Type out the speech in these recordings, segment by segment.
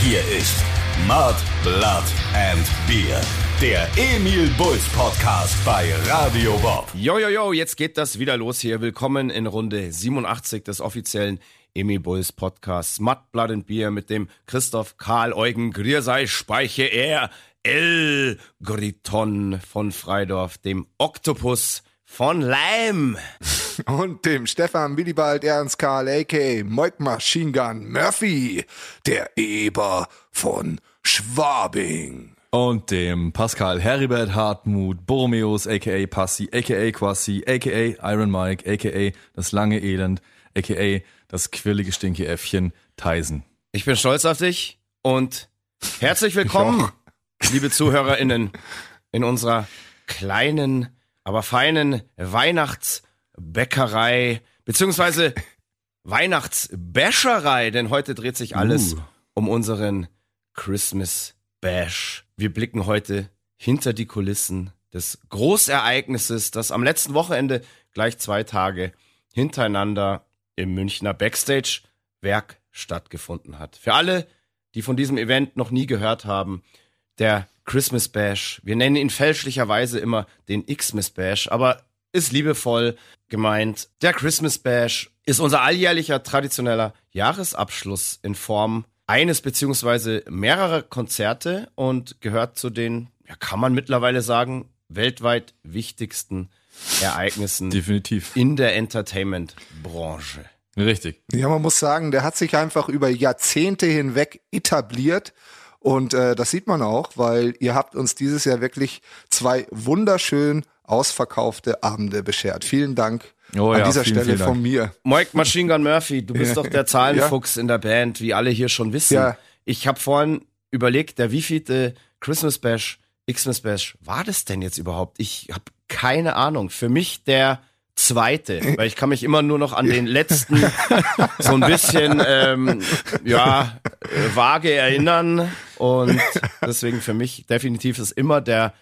Hier ist Mud, Blood and Beer. Der Emil Bulls Podcast bei Radio Bob. Jojojo, jo, jo, jetzt geht das wieder los hier. Willkommen in Runde 87 des offiziellen Emil Bulls Podcasts Mud, Blood and Beer mit dem Christoph Karl Eugen Griersei Speiche er El Griton von Freidorf, dem Oktopus von Leim. Und dem Stefan Willibald Ernst Karl a.k.a. Moik Machine Gun Murphy, der Eber von Schwabing. Und dem Pascal Heribert Hartmut Borromeus a.k.a. Passi a.k.a. Quassi a.k.a. Iron Mike a.k.a. das lange Elend a.k.a. das quirlige Stinke-Äffchen Tyson. Ich bin stolz auf dich und herzlich willkommen, liebe ZuhörerInnen, in unserer kleinen, aber feinen Weihnachtsbäckerei, beziehungsweise Weihnachtsbäscherei, denn heute dreht sich alles uh. um unseren Christmas Bash. Wir blicken heute hinter die Kulissen des Großereignisses, das am letzten Wochenende gleich zwei Tage hintereinander im Münchner Backstage-Werk stattgefunden hat. Für alle, die von diesem Event noch nie gehört haben, der Christmas Bash. Wir nennen ihn fälschlicherweise immer den Xmas Bash, aber ist liebevoll gemeint. Der Christmas Bash ist unser alljährlicher traditioneller Jahresabschluss in Form eines beziehungsweise mehrerer Konzerte und gehört zu den, ja, kann man mittlerweile sagen, weltweit wichtigsten Ereignissen Definitiv. in der Entertainment-Branche. Richtig. Ja, man muss sagen, der hat sich einfach über Jahrzehnte hinweg etabliert. Und äh, das sieht man auch, weil ihr habt uns dieses Jahr wirklich zwei wunderschön ausverkaufte Abende beschert. Vielen Dank oh, an ja, dieser vielen, Stelle vielen von mir. Mike Machine Gun Murphy, du bist doch der Zahlenfuchs ja. in der Band, wie alle hier schon wissen. Ja. Ich habe vorhin überlegt, der wievielte Christmas Bash, Xmas Bash war das denn jetzt überhaupt? Ich habe keine Ahnung. Für mich der zweite, weil ich kann mich immer nur noch an den letzten so ein bisschen ähm, ja vage erinnern und deswegen für mich definitiv ist immer der,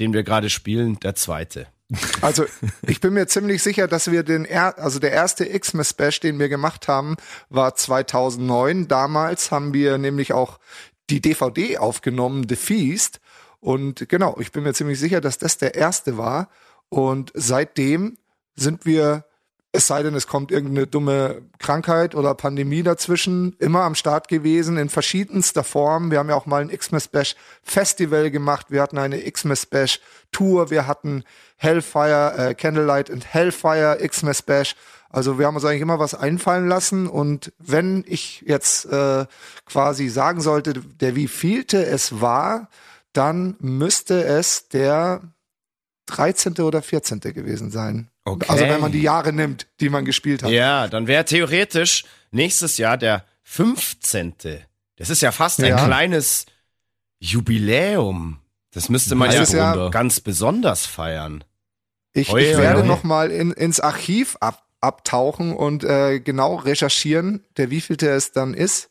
den wir gerade spielen, der zweite. Also ich bin mir ziemlich sicher, dass wir den, er also der erste Xmas Bash, den wir gemacht haben, war 2009. Damals haben wir nämlich auch die DVD aufgenommen, The Feast. Und genau, ich bin mir ziemlich sicher, dass das der erste war. Und seitdem sind wir, es sei denn, es kommt irgendeine dumme Krankheit oder Pandemie dazwischen, immer am Start gewesen in verschiedenster Form. Wir haben ja auch mal ein Xmas Bash Festival gemacht. Wir hatten eine Xmas Bash Tour. Wir hatten Hellfire, äh, Candlelight and Hellfire Xmas Bash. Also wir haben uns eigentlich immer was einfallen lassen und wenn ich jetzt äh, quasi sagen sollte, der wievielte es war, dann müsste es der 13. oder 14. gewesen sein. Okay. Also wenn man die Jahre nimmt, die man gespielt hat. Ja, dann wäre theoretisch nächstes Jahr der 15. Das ist ja fast ein kleines Jubiläum. Das müsste man ja, ja ganz besonders feiern. Ich, ich werde noch mal in, ins Archiv ab, abtauchen und äh, genau recherchieren, der wievielte es dann ist,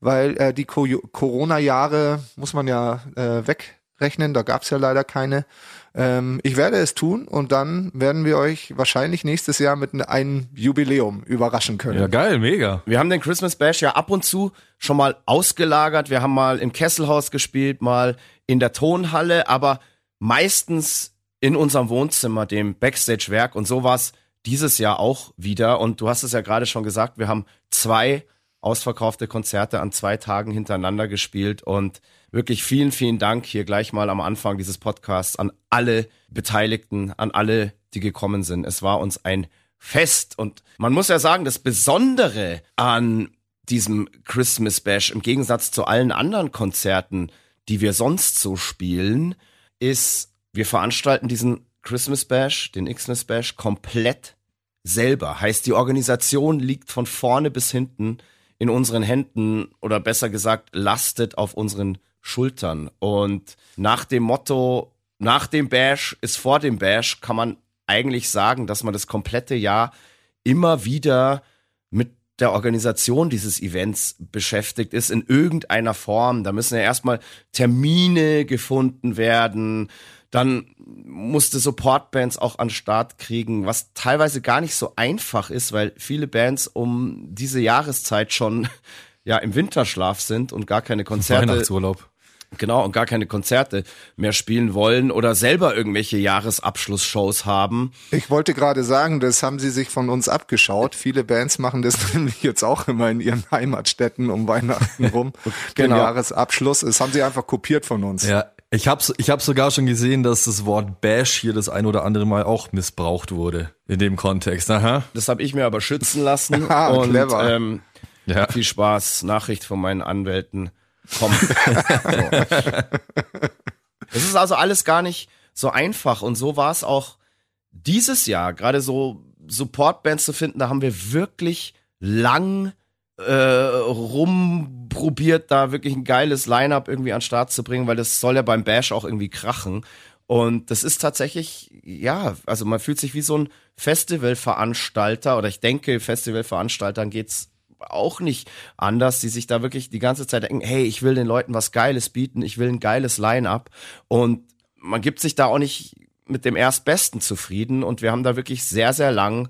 weil äh, die Corona-Jahre muss man ja äh, wegrechnen, da gab es ja leider keine. Ähm, ich werde es tun und dann werden wir euch wahrscheinlich nächstes Jahr mit einem Jubiläum überraschen können. Ja, geil, mega. Wir haben den Christmas Bash ja ab und zu schon mal ausgelagert. Wir haben mal im Kesselhaus gespielt, mal in der Tonhalle, aber meistens in unserem Wohnzimmer, dem Backstage-Werk und so war es dieses Jahr auch wieder. Und du hast es ja gerade schon gesagt, wir haben zwei ausverkaufte Konzerte an zwei Tagen hintereinander gespielt und wirklich vielen, vielen Dank hier gleich mal am Anfang dieses Podcasts an alle Beteiligten, an alle, die gekommen sind. Es war uns ein Fest und man muss ja sagen, das Besondere an diesem Christmas Bash im Gegensatz zu allen anderen Konzerten, die wir sonst so spielen, ist, wir veranstalten diesen Christmas Bash, den Xmas Bash komplett selber. Heißt, die Organisation liegt von vorne bis hinten in unseren Händen oder besser gesagt lastet auf unseren Schultern. Und nach dem Motto, nach dem Bash ist vor dem Bash, kann man eigentlich sagen, dass man das komplette Jahr immer wieder mit der Organisation dieses Events beschäftigt ist in irgendeiner Form. Da müssen ja erstmal Termine gefunden werden. Dann musste Supportbands auch an Start kriegen, was teilweise gar nicht so einfach ist, weil viele Bands um diese Jahreszeit schon ja im Winterschlaf sind und gar keine Konzerte Weihnachtsurlaub. Genau, und gar keine Konzerte mehr spielen wollen oder selber irgendwelche Jahresabschlussshows haben. Ich wollte gerade sagen, das haben sie sich von uns abgeschaut. Viele Bands machen das nämlich jetzt auch immer in ihren Heimatstädten um Weihnachten rum. Genau. Den Jahresabschluss. Das haben sie einfach kopiert von uns. Ja, ich habe ich hab sogar schon gesehen, dass das Wort Bash hier das ein oder andere Mal auch missbraucht wurde in dem Kontext. Aha. Das habe ich mir aber schützen lassen. Ah, und clever. Ähm, Ja. viel Spaß. Nachricht von meinen Anwälten. Komm. Es ist also alles gar nicht so einfach und so war es auch dieses Jahr. Gerade so Supportbands zu finden, da haben wir wirklich lang äh, rumprobiert, da wirklich ein geiles Line-up irgendwie an den Start zu bringen, weil das soll ja beim Bash auch irgendwie krachen. Und das ist tatsächlich, ja, also man fühlt sich wie so ein Festivalveranstalter oder ich denke, Festivalveranstaltern geht's auch nicht anders, die sich da wirklich die ganze Zeit denken, hey, ich will den Leuten was Geiles bieten, ich will ein geiles Line-up. Und man gibt sich da auch nicht mit dem Erstbesten zufrieden. Und wir haben da wirklich sehr, sehr lang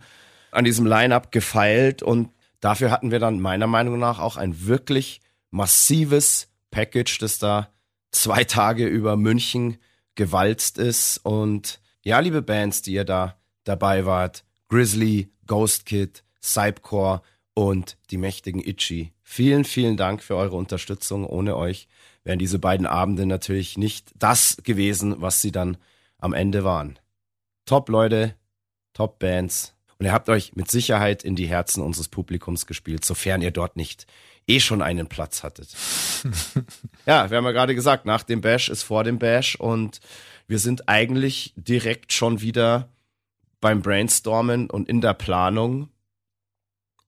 an diesem Line-up gefeilt. Und dafür hatten wir dann meiner Meinung nach auch ein wirklich massives Package, das da zwei Tage über München gewalzt ist und ja, liebe Bands, die ihr da dabei wart, Grizzly, Ghost Kid, Cypcore und die mächtigen Itchy. Vielen, vielen Dank für eure Unterstützung. Ohne euch wären diese beiden Abende natürlich nicht das gewesen, was sie dann am Ende waren. Top Leute, Top Bands. Und ihr habt euch mit Sicherheit in die Herzen unseres Publikums gespielt, sofern ihr dort nicht eh schon einen Platz hattet. ja, wir haben ja gerade gesagt, nach dem Bash ist vor dem Bash und wir sind eigentlich direkt schon wieder beim Brainstormen und in der Planung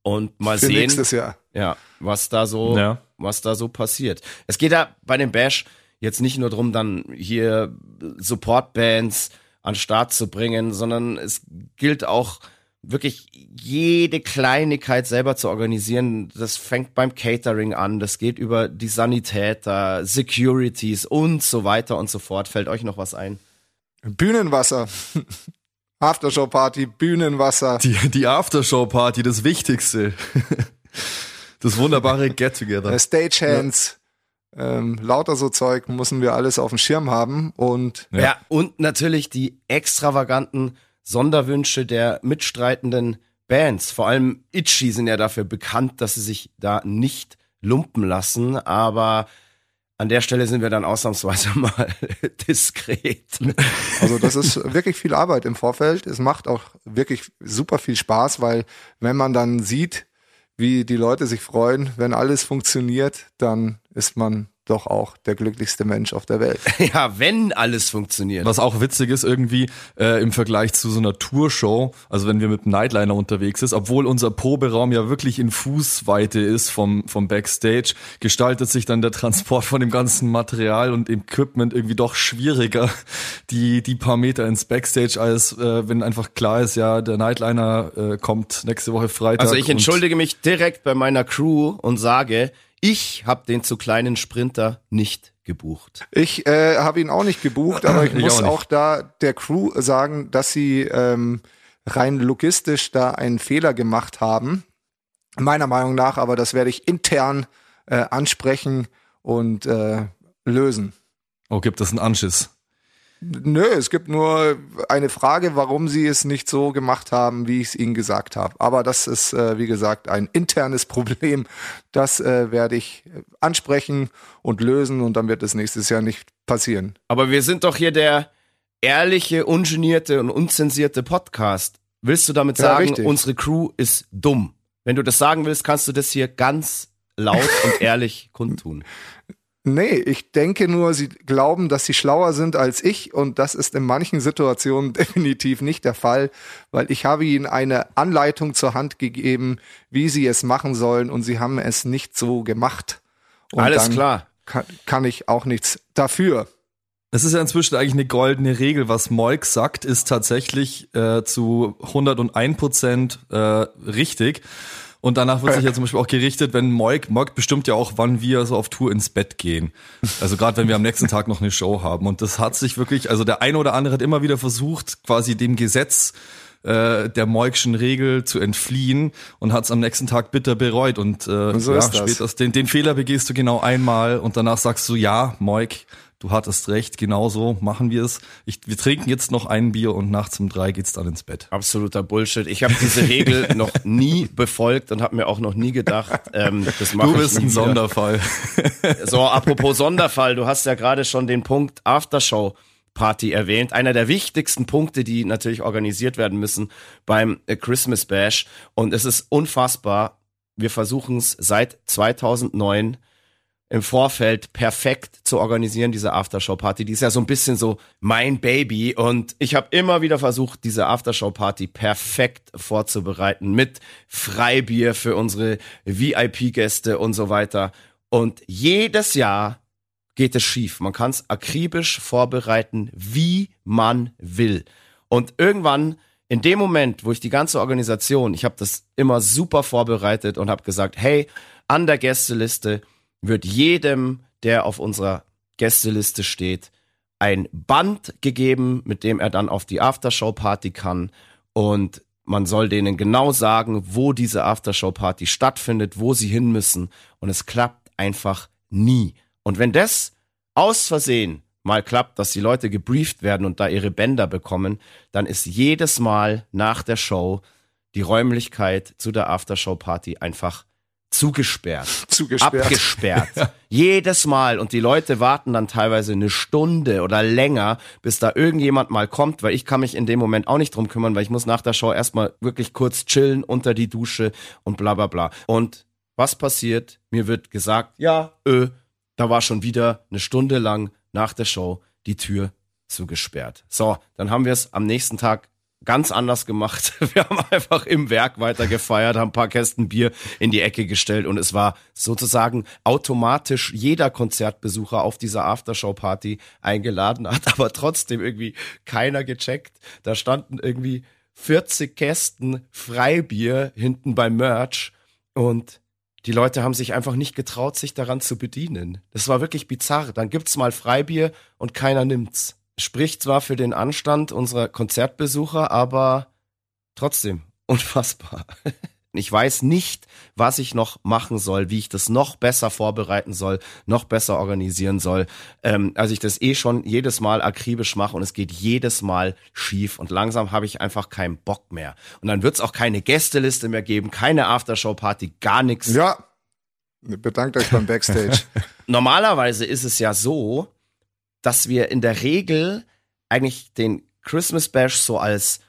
und mal Für sehen, nächstes Jahr. ja, was da so, Ja. was da so passiert. Es geht ja bei dem Bash jetzt nicht nur drum, dann hier Supportbands an den Start zu bringen, sondern es gilt auch wirklich jede Kleinigkeit selber zu organisieren. Das fängt beim Catering an, das geht über die Sanitäter, Securities und so weiter und so fort. Fällt euch noch was ein? Bühnenwasser. Aftershow-Party, Bühnenwasser. Die, die Aftershow-Party, das Wichtigste. Das wunderbare Get-Together. Äh, Stagehands. Ähm, lauter so Zeug müssen wir alles auf dem Schirm haben. Und Ja. Ja. und natürlich die extravaganten Sonderwünsche der mitstreitenden Bands. Vor allem Itchy sind ja dafür bekannt, dass sie sich da nicht lumpen lassen, aber an der Stelle sind wir dann ausnahmsweise mal diskret. Also das ist wirklich viel Arbeit im Vorfeld. Es macht auch wirklich super viel Spaß, weil wenn man dann sieht, wie die Leute sich freuen, wenn alles funktioniert, dann ist man doch auch der glücklichste Mensch auf der Welt. Ja, wenn alles funktioniert. Was auch witzig ist irgendwie äh, im Vergleich zu so einer Tourshow, also wenn wir mit einem Nightliner unterwegs ist, obwohl unser Proberaum ja wirklich in Fußweite ist vom, vom Backstage, gestaltet sich dann der Transport von dem ganzen Material und Equipment irgendwie doch schwieriger, die, die paar Meter ins Backstage, als äh, wenn einfach klar ist, ja, der Nightliner äh, kommt nächste Woche Freitag. Also ich entschuldige mich direkt bei meiner Crew und sage, ich habe den zu kleinen Sprinter nicht gebucht. Ich äh, habe ihn auch nicht gebucht, aber ich Ich muss auch auch, da der Crew sagen, dass sie ähm, rein logistisch da einen Fehler gemacht haben. Meiner Meinung nach, aber das werde ich intern äh, ansprechen und äh, lösen. Oh, gibt es einen Anschiss? Nö, es gibt nur eine Frage, warum sie es nicht so gemacht haben, wie ich es ihnen gesagt habe. Aber das ist, äh, wie gesagt, ein internes Problem. Das äh, werde ich ansprechen und lösen und dann wird es nächstes Jahr nicht passieren. Aber wir sind doch hier der ehrliche, ungenierte und unzensierte Podcast. Willst du damit Ja, sagen, richtig. unsere Crew ist dumm? Wenn du das sagen willst, kannst du das hier ganz laut und ehrlich kundtun. Nee, ich denke nur, sie glauben, dass sie schlauer sind als ich und das ist in manchen Situationen definitiv nicht der Fall, weil ich habe ihnen eine Anleitung zur Hand gegeben, wie sie es machen sollen und sie haben es nicht so gemacht. Und Alles klar. Kann, kann ich auch nichts dafür. Es ist ja inzwischen eigentlich eine goldene Regel. Was Moik sagt, ist tatsächlich äh, zu 101 Prozent äh, richtig. Und danach wird sich ja zum Beispiel auch gerichtet, wenn Moik, Moik bestimmt ja auch, wann wir so auf Tour ins Bett gehen. Also gerade wenn wir am nächsten Tag noch eine Show haben. Und das hat sich wirklich, also der eine oder andere hat immer wieder versucht, quasi dem Gesetz äh, der Moikschen Regel zu entfliehen und hat es am nächsten Tag bitter bereut. Und, äh, und so ja. Späters, den, den Fehler begehst du genau einmal und danach sagst du, ja, Moik, du hattest recht, genau so machen wir es. Ich, wir trinken jetzt noch ein Bier und nachts um drei geht's dann ins Bett. Absoluter Bullshit. Ich habe diese Regel noch nie befolgt und habe mir auch noch nie gedacht, ähm, das mache Du bist ein wieder. Sonderfall. So, apropos Sonderfall, du hast ja gerade schon den Punkt Aftershow. Party erwähnt. Einer der wichtigsten Punkte, die natürlich organisiert werden müssen beim Christmas Bash. Und es ist unfassbar. Wir versuchen es seit 2009 im Vorfeld perfekt zu organisieren, diese Aftershow-Party. Die ist ja so ein bisschen so mein Baby. Und ich habe immer wieder versucht, diese Aftershow-Party perfekt vorzubereiten mit Freibier für unsere VIP-Gäste und so weiter. Und jedes Jahr geht es schief. Man kann es akribisch vorbereiten, wie man will. Und irgendwann, in dem Moment, wo ich die ganze Organisation, ich habe das immer super vorbereitet und habe gesagt, hey, an der Gästeliste wird jedem, der auf unserer Gästeliste steht, ein Band gegeben, mit dem er dann auf die Aftershow-Party kann. Und man soll denen genau sagen, wo diese Aftershow-Party stattfindet, wo sie hin müssen. Und es klappt einfach nie. Und wenn das aus Versehen mal klappt, dass die Leute gebrieft werden und da ihre Bänder bekommen, dann ist jedes Mal nach der Show die Räumlichkeit zu der Aftershow-Party einfach zugesperrt, Zugesperrt. abgesperrt. Jedes Mal. Und die Leute warten dann teilweise eine Stunde oder länger, bis da irgendjemand mal kommt, weil ich kann mich in dem Moment auch nicht drum kümmern, weil ich muss nach der Show erstmal wirklich kurz chillen unter die Dusche und bla bla bla. Und was passiert? Mir wird gesagt, ja, öh, da war schon wieder eine Stunde lang nach der Show die Tür zugesperrt. So, dann haben wir es am nächsten Tag ganz anders gemacht. Wir haben einfach im Werk weiter gefeiert, haben ein paar Kästen Bier in die Ecke gestellt und es war sozusagen automatisch jeder Konzertbesucher auf dieser Aftershow-Party eingeladen, hat aber trotzdem irgendwie keiner gecheckt. Da standen irgendwie 40 Kästen Freibier hinten beim Merch und die Leute haben sich einfach nicht getraut, sich daran zu bedienen. Das war wirklich bizarr. Dann gibt's mal Freibier und keiner nimmt's spricht zwar für den Anstand unserer Konzertbesucher, aber trotzdem unfassbar. Ich weiß nicht, was ich noch machen soll, wie ich das noch besser vorbereiten soll, noch besser organisieren soll. Ähm, als ich das eh schon jedes Mal akribisch mache und es geht jedes Mal schief und langsam habe ich einfach keinen Bock mehr. Und dann wird es auch keine Gästeliste mehr geben, keine Aftershow-Party, gar nichts. Ja, bedankt euch beim Backstage. Normalerweise ist es ja so, dass wir in der Regel eigentlich den Christmas Bash so als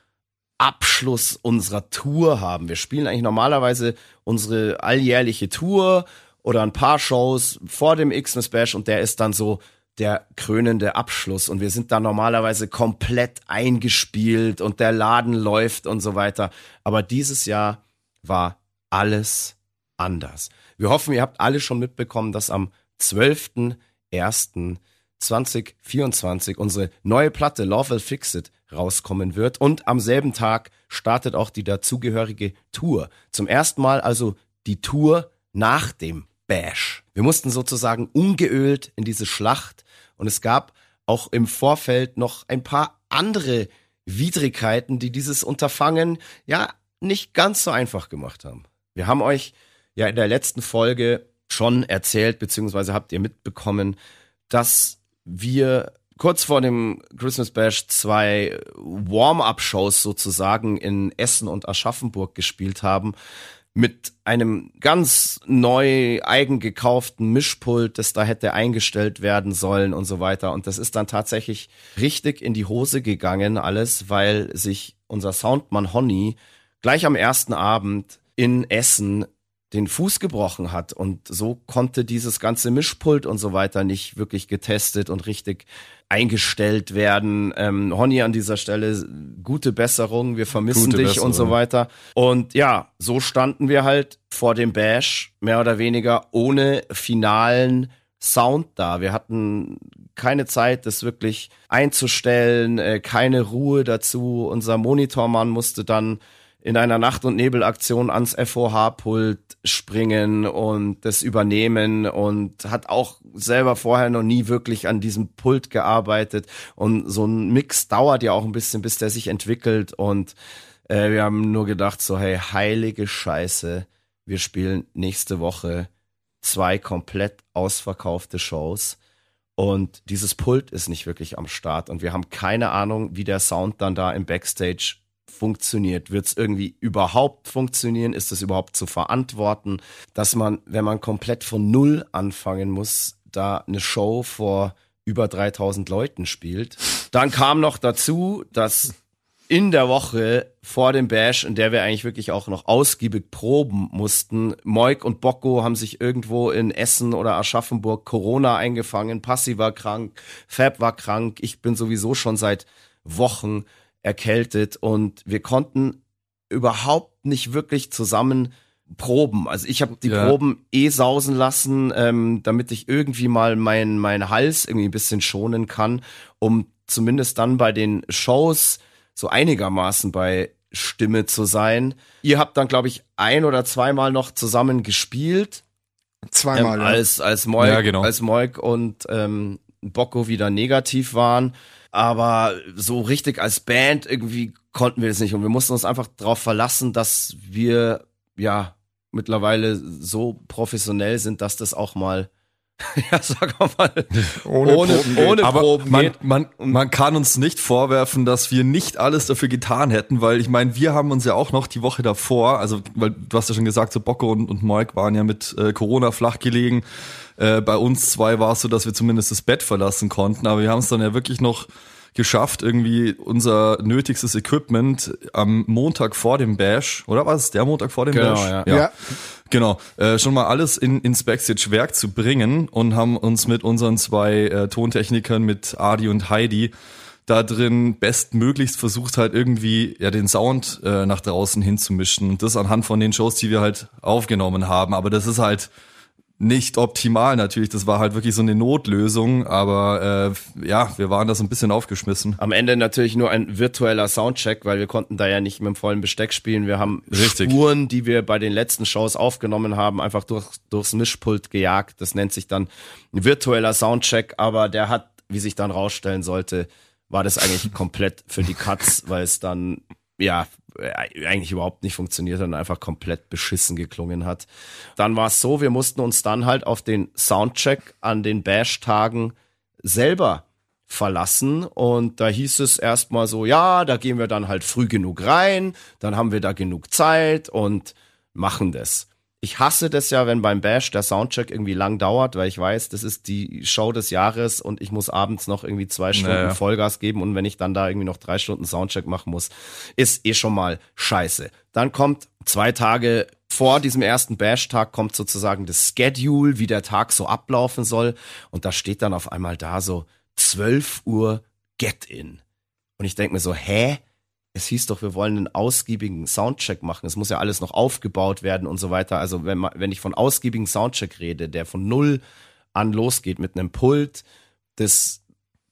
Abschluss unserer Tour haben. Wir spielen eigentlich normalerweise unsere alljährliche Tour oder ein paar Shows vor dem Xmas Bash und der ist dann so der krönende Abschluss und wir sind da normalerweise komplett eingespielt und der Laden läuft und so weiter. Aber dieses Jahr war alles anders. Wir hoffen, ihr habt alle schon mitbekommen, dass am 12.01. 2024 unsere neue Platte Love Will Fix It rauskommen wird und am selben Tag startet auch die dazugehörige Tour. Zum ersten Mal also die Tour nach dem Bash. Wir mussten sozusagen ungeölt in diese Schlacht und es gab auch im Vorfeld noch ein paar andere Widrigkeiten, die dieses Unterfangen ja nicht ganz so einfach gemacht haben. Wir haben euch ja in der letzten Folge schon erzählt, beziehungsweise habt ihr mitbekommen, dass wir kurz vor dem Christmas Bash zwei Warm-up-Shows sozusagen in Essen und Aschaffenburg gespielt haben mit einem ganz neu eigen gekauften Mischpult, das da hätte eingestellt werden sollen und so weiter. Und das ist dann tatsächlich richtig in die Hose gegangen, alles, weil sich unser Soundmann Honey gleich am ersten Abend in Essen den Fuß gebrochen hat und so konnte dieses ganze Mischpult und so weiter nicht wirklich getestet und richtig eingestellt werden. Ähm, Honey an dieser Stelle, gute Besserung, wir vermissen Gute dich Besserung. und so weiter. Und ja, so standen wir halt vor dem Bash, mehr oder weniger ohne finalen Sound da. Wir hatten keine Zeit, das wirklich einzustellen, äh, keine Ruhe dazu. Unser Monitormann musste dann in einer Nacht- und Nebelaktion ans FOH-Pult springen und das übernehmen und hat auch selber vorher noch nie wirklich an diesem Pult gearbeitet. Und so ein Mix dauert ja auch ein bisschen, bis der sich entwickelt. Und Äh, wir haben nur gedacht so, hey, heilige Scheiße, wir spielen nächste Woche zwei komplett ausverkaufte Shows. Und dieses Pult ist nicht wirklich am Start. Und wir haben keine Ahnung, wie der Sound dann da im Backstage funktioniert. Wird es irgendwie überhaupt funktionieren? Ist es überhaupt zu verantworten, dass man, wenn man komplett von Null anfangen muss, da eine Show vor über 3000 Leuten spielt? Dann kam noch dazu, dass in der Woche vor dem Bash, in der wir eigentlich wirklich auch noch ausgiebig proben mussten, Moik und Bocco haben sich irgendwo in Essen oder Aschaffenburg Corona eingefangen, Passi war krank, Fab war krank, ich bin sowieso schon seit Wochen erkältet und wir konnten überhaupt nicht wirklich zusammen proben. Also ich habe die Ja. Proben eh sausen lassen, ähm, damit ich irgendwie mal meinen mein Hals irgendwie ein bisschen schonen kann, um zumindest dann bei den Shows so einigermaßen bei Stimme zu sein. Ihr habt dann, glaube ich, ein oder zweimal noch zusammen gespielt, Zweimal, ähm, ja. als als Moik, Ja, genau. als Moik und ähm, Bocco wieder negativ waren. Aber so richtig als Band irgendwie konnten wir das nicht und wir mussten uns einfach darauf verlassen, dass wir ja mittlerweile so professionell sind, dass das auch mal ja sag mal Ohne ohne Proben geht. ohne Aber Proben man, geht. man, man kann uns nicht vorwerfen, dass wir nicht alles dafür getan hätten, weil ich meine, wir haben uns ja auch noch die Woche davor, also weil du hast ja schon gesagt, so Bocco und, und Moik waren ja mit äh, Corona flach gelegen. Äh, bei uns zwei war es so, dass wir zumindest das Bett verlassen konnten, aber wir haben es dann ja wirklich noch geschafft, irgendwie unser nötigstes Equipment am Montag vor dem Bash, oder war es der Montag vor dem Genau, Bash? ja. Ja. Genau, äh, schon mal alles in, ins Backstage-Werk zu bringen und haben uns mit unseren zwei äh, Tontechnikern, mit Adi und Heidi, da drin bestmöglichst versucht halt irgendwie ja den Sound äh, nach draußen hinzumischen. Und das anhand von den Shows, die wir halt aufgenommen haben. Aber das ist halt nicht optimal natürlich. Das war halt wirklich so eine Notlösung. Aber äh, ja, wir waren da so ein bisschen aufgeschmissen. Am Ende natürlich nur ein virtueller Soundcheck, weil wir konnten da ja nicht mit dem vollen Besteck spielen. Wir haben Richtig. Spuren, die wir bei den letzten Shows aufgenommen haben, einfach durch, durchs Mischpult gejagt. Das nennt sich dann ein virtueller Soundcheck, aber der hat, wie sich dann rausstellen sollte, war das eigentlich komplett für die Cuts, weil es dann ja eigentlich überhaupt nicht funktioniert hat und einfach komplett beschissen geklungen hat. Dann war es so, wir mussten uns dann halt auf den Soundcheck an den Bash-Tagen selber verlassen und da hieß es erstmal so, ja, da gehen wir dann halt früh genug rein, dann haben wir da genug Zeit und machen das. Ich hasse das ja, wenn beim Bash der Soundcheck irgendwie lang dauert, weil ich weiß, das ist die Show des Jahres und ich muss abends noch irgendwie zwei Stunden Naja. Vollgas geben und wenn ich dann da irgendwie noch drei Stunden Soundcheck machen muss, ist eh schon mal scheiße. Dann kommt zwei Tage vor diesem ersten Bash-Tag kommt sozusagen das Schedule, wie der Tag so ablaufen soll und da steht dann auf einmal da so 12 Uhr Get-In. Und ich denke mir so, hä? Es hieß doch, wir wollen einen ausgiebigen Soundcheck machen. Es muss ja alles noch aufgebaut werden und so weiter. Also wenn, man, wenn ich von ausgiebigen Soundcheck rede, der von null an losgeht mit einem Pult, das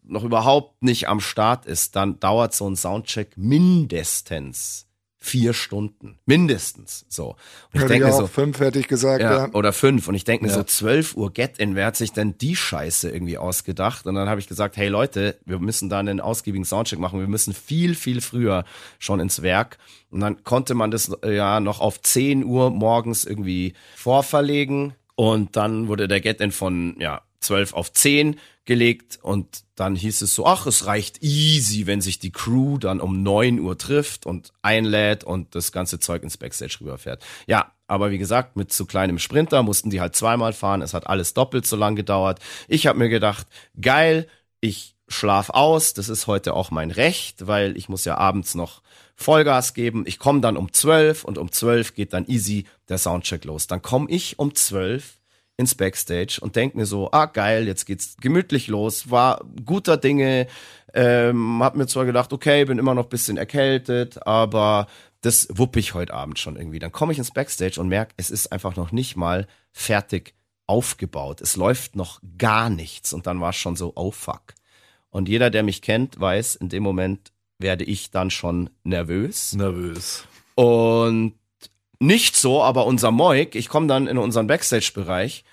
noch überhaupt nicht am Start ist, dann dauert so ein Soundcheck mindestens vier Stunden. Mindestens. So. Und ich ich denke mir auch so, fünf, hätte ich gesagt, ja, ja. oder fünf. Und ich denke mir Ja. so, 12 Uhr Get-In, wer hat sich denn die Scheiße irgendwie ausgedacht? Und dann habe ich gesagt, hey Leute, wir müssen da einen ausgiebigen Soundcheck machen. Wir müssen viel, viel früher schon ins Werk. Und dann konnte man das äh, ja noch auf 10 Uhr morgens irgendwie vorverlegen. Und dann wurde der Get-In von, ja, 12 auf 10 gelegt und dann hieß es so, ach, es reicht easy, wenn sich die Crew dann um 9 Uhr trifft und einlädt und das ganze Zeug ins Backstage rüberfährt. Ja, aber wie gesagt, mit zu kleinem Sprinter mussten die halt zweimal fahren. Es hat alles doppelt so lang gedauert. Ich habe mir gedacht, geil, ich schlaf aus. Das ist heute auch mein Recht, weil ich muss ja abends noch Vollgas geben. Ich komme dann um 12 und um 12 geht dann easy der Soundcheck los. Dann komme ich um 12 ins Backstage und denk mir so, ah geil, jetzt geht's gemütlich los, war guter Dinge, ähm, hab mir zwar gedacht, okay, bin immer noch bisschen erkältet, aber das wupp ich heute Abend schon irgendwie. Dann komme ich ins Backstage und merke, es ist einfach noch nicht mal fertig aufgebaut. Es läuft noch gar nichts und dann war es schon so, oh fuck. Und jeder, der mich kennt, weiß, in dem Moment werde ich dann schon nervös. Nervös. Und nicht so, aber unser Moik, ich komme dann in unseren Backstage-Bereich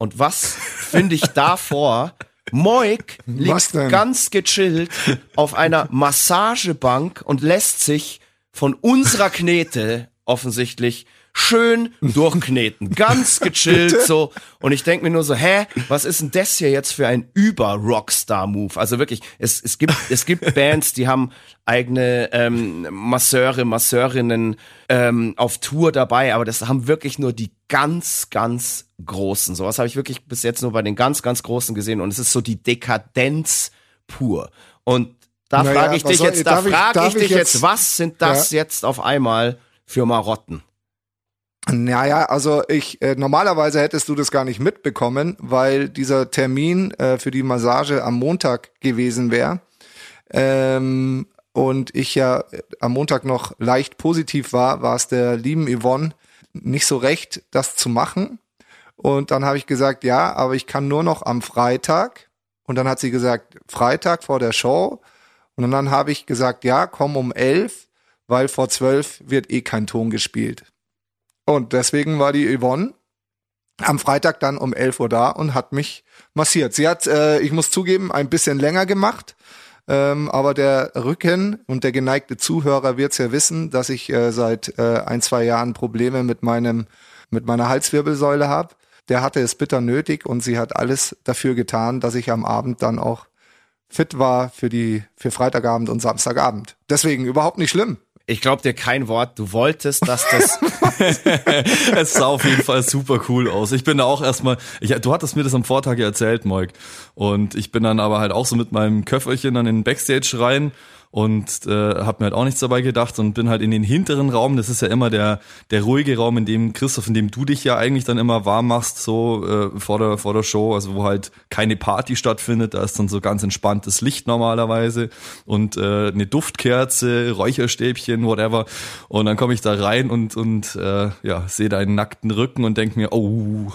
und was finde ich da vor? Moik liegt ganz gechillt auf einer Massagebank und lässt sich von unserer Knete offensichtlich schön durchkneten, ganz gechillt so. Und ich denk mir nur so, hä, was ist denn das hier jetzt für ein Über-Rockstar-Move? Also wirklich, es, es gibt es gibt Bands, die haben eigene ähm, Masseure, Masseurinnen ähm, auf Tour dabei, aber das haben wirklich nur die ganz, ganz Großen. Sowas habe ich wirklich bis jetzt nur bei den ganz, ganz Großen gesehen. Und es ist so die Dekadenz pur. Und da Naja, frage ich dich soll- jetzt, da ich- frage darf ich dich ich jetzt, jetzt- was sind das jetzt auf einmal für Marotten? Naja, also ich äh, normalerweise hättest du das gar nicht mitbekommen, weil dieser Termin äh, für die Massage am Montag gewesen wäre. Ähm, und ich ja äh, am Montag noch leicht positiv war, war es der lieben Yvonne nicht so recht, das zu machen. Und dann habe ich gesagt, ja, aber ich kann nur noch am Freitag. Und dann hat sie gesagt, Freitag vor der Show. Und dann habe ich gesagt, ja, komm um elf, weil vor zwölf wird eh kein Ton gespielt. Und deswegen war die Yvonne am Freitag dann um 11 Uhr da und hat mich massiert. Sie hat, äh, ich muss zugeben, ein bisschen länger gemacht. Ähm, aber der Rücken und der geneigte Zuhörer wird's ja wissen, dass ich äh, seit äh, ein, zwei Jahren Probleme mit meinem, mit meiner Halswirbelsäule habe. Der hatte es bitter nötig und sie hat alles dafür getan, dass ich am Abend dann auch fit war für die, für Freitagabend und Samstagabend. Deswegen überhaupt nicht schlimm. Ich glaube dir kein Wort. Du wolltest, dass das. es sah auf jeden Fall super cool aus. Ich bin da auch erstmal, ich, du hattest mir das am Vortag erzählt, Moik. Und ich bin dann aber halt auch so mit meinem Köfferchen dann in den Backstage rein und äh, habe mir halt auch nichts dabei gedacht und bin halt in den hinteren Raum. Das ist ja immer der der ruhige Raum, in dem Christoph, in dem du dich ja eigentlich dann immer warm machst, so äh, vor der vor der Show, also wo halt keine Party stattfindet. Da ist dann so ganz entspanntes Licht normalerweise und äh, eine Duftkerze, Räucherstäbchen, whatever. Und dann komme ich da rein und und äh, ja sehe deinen nackten Rücken und denk mir, oh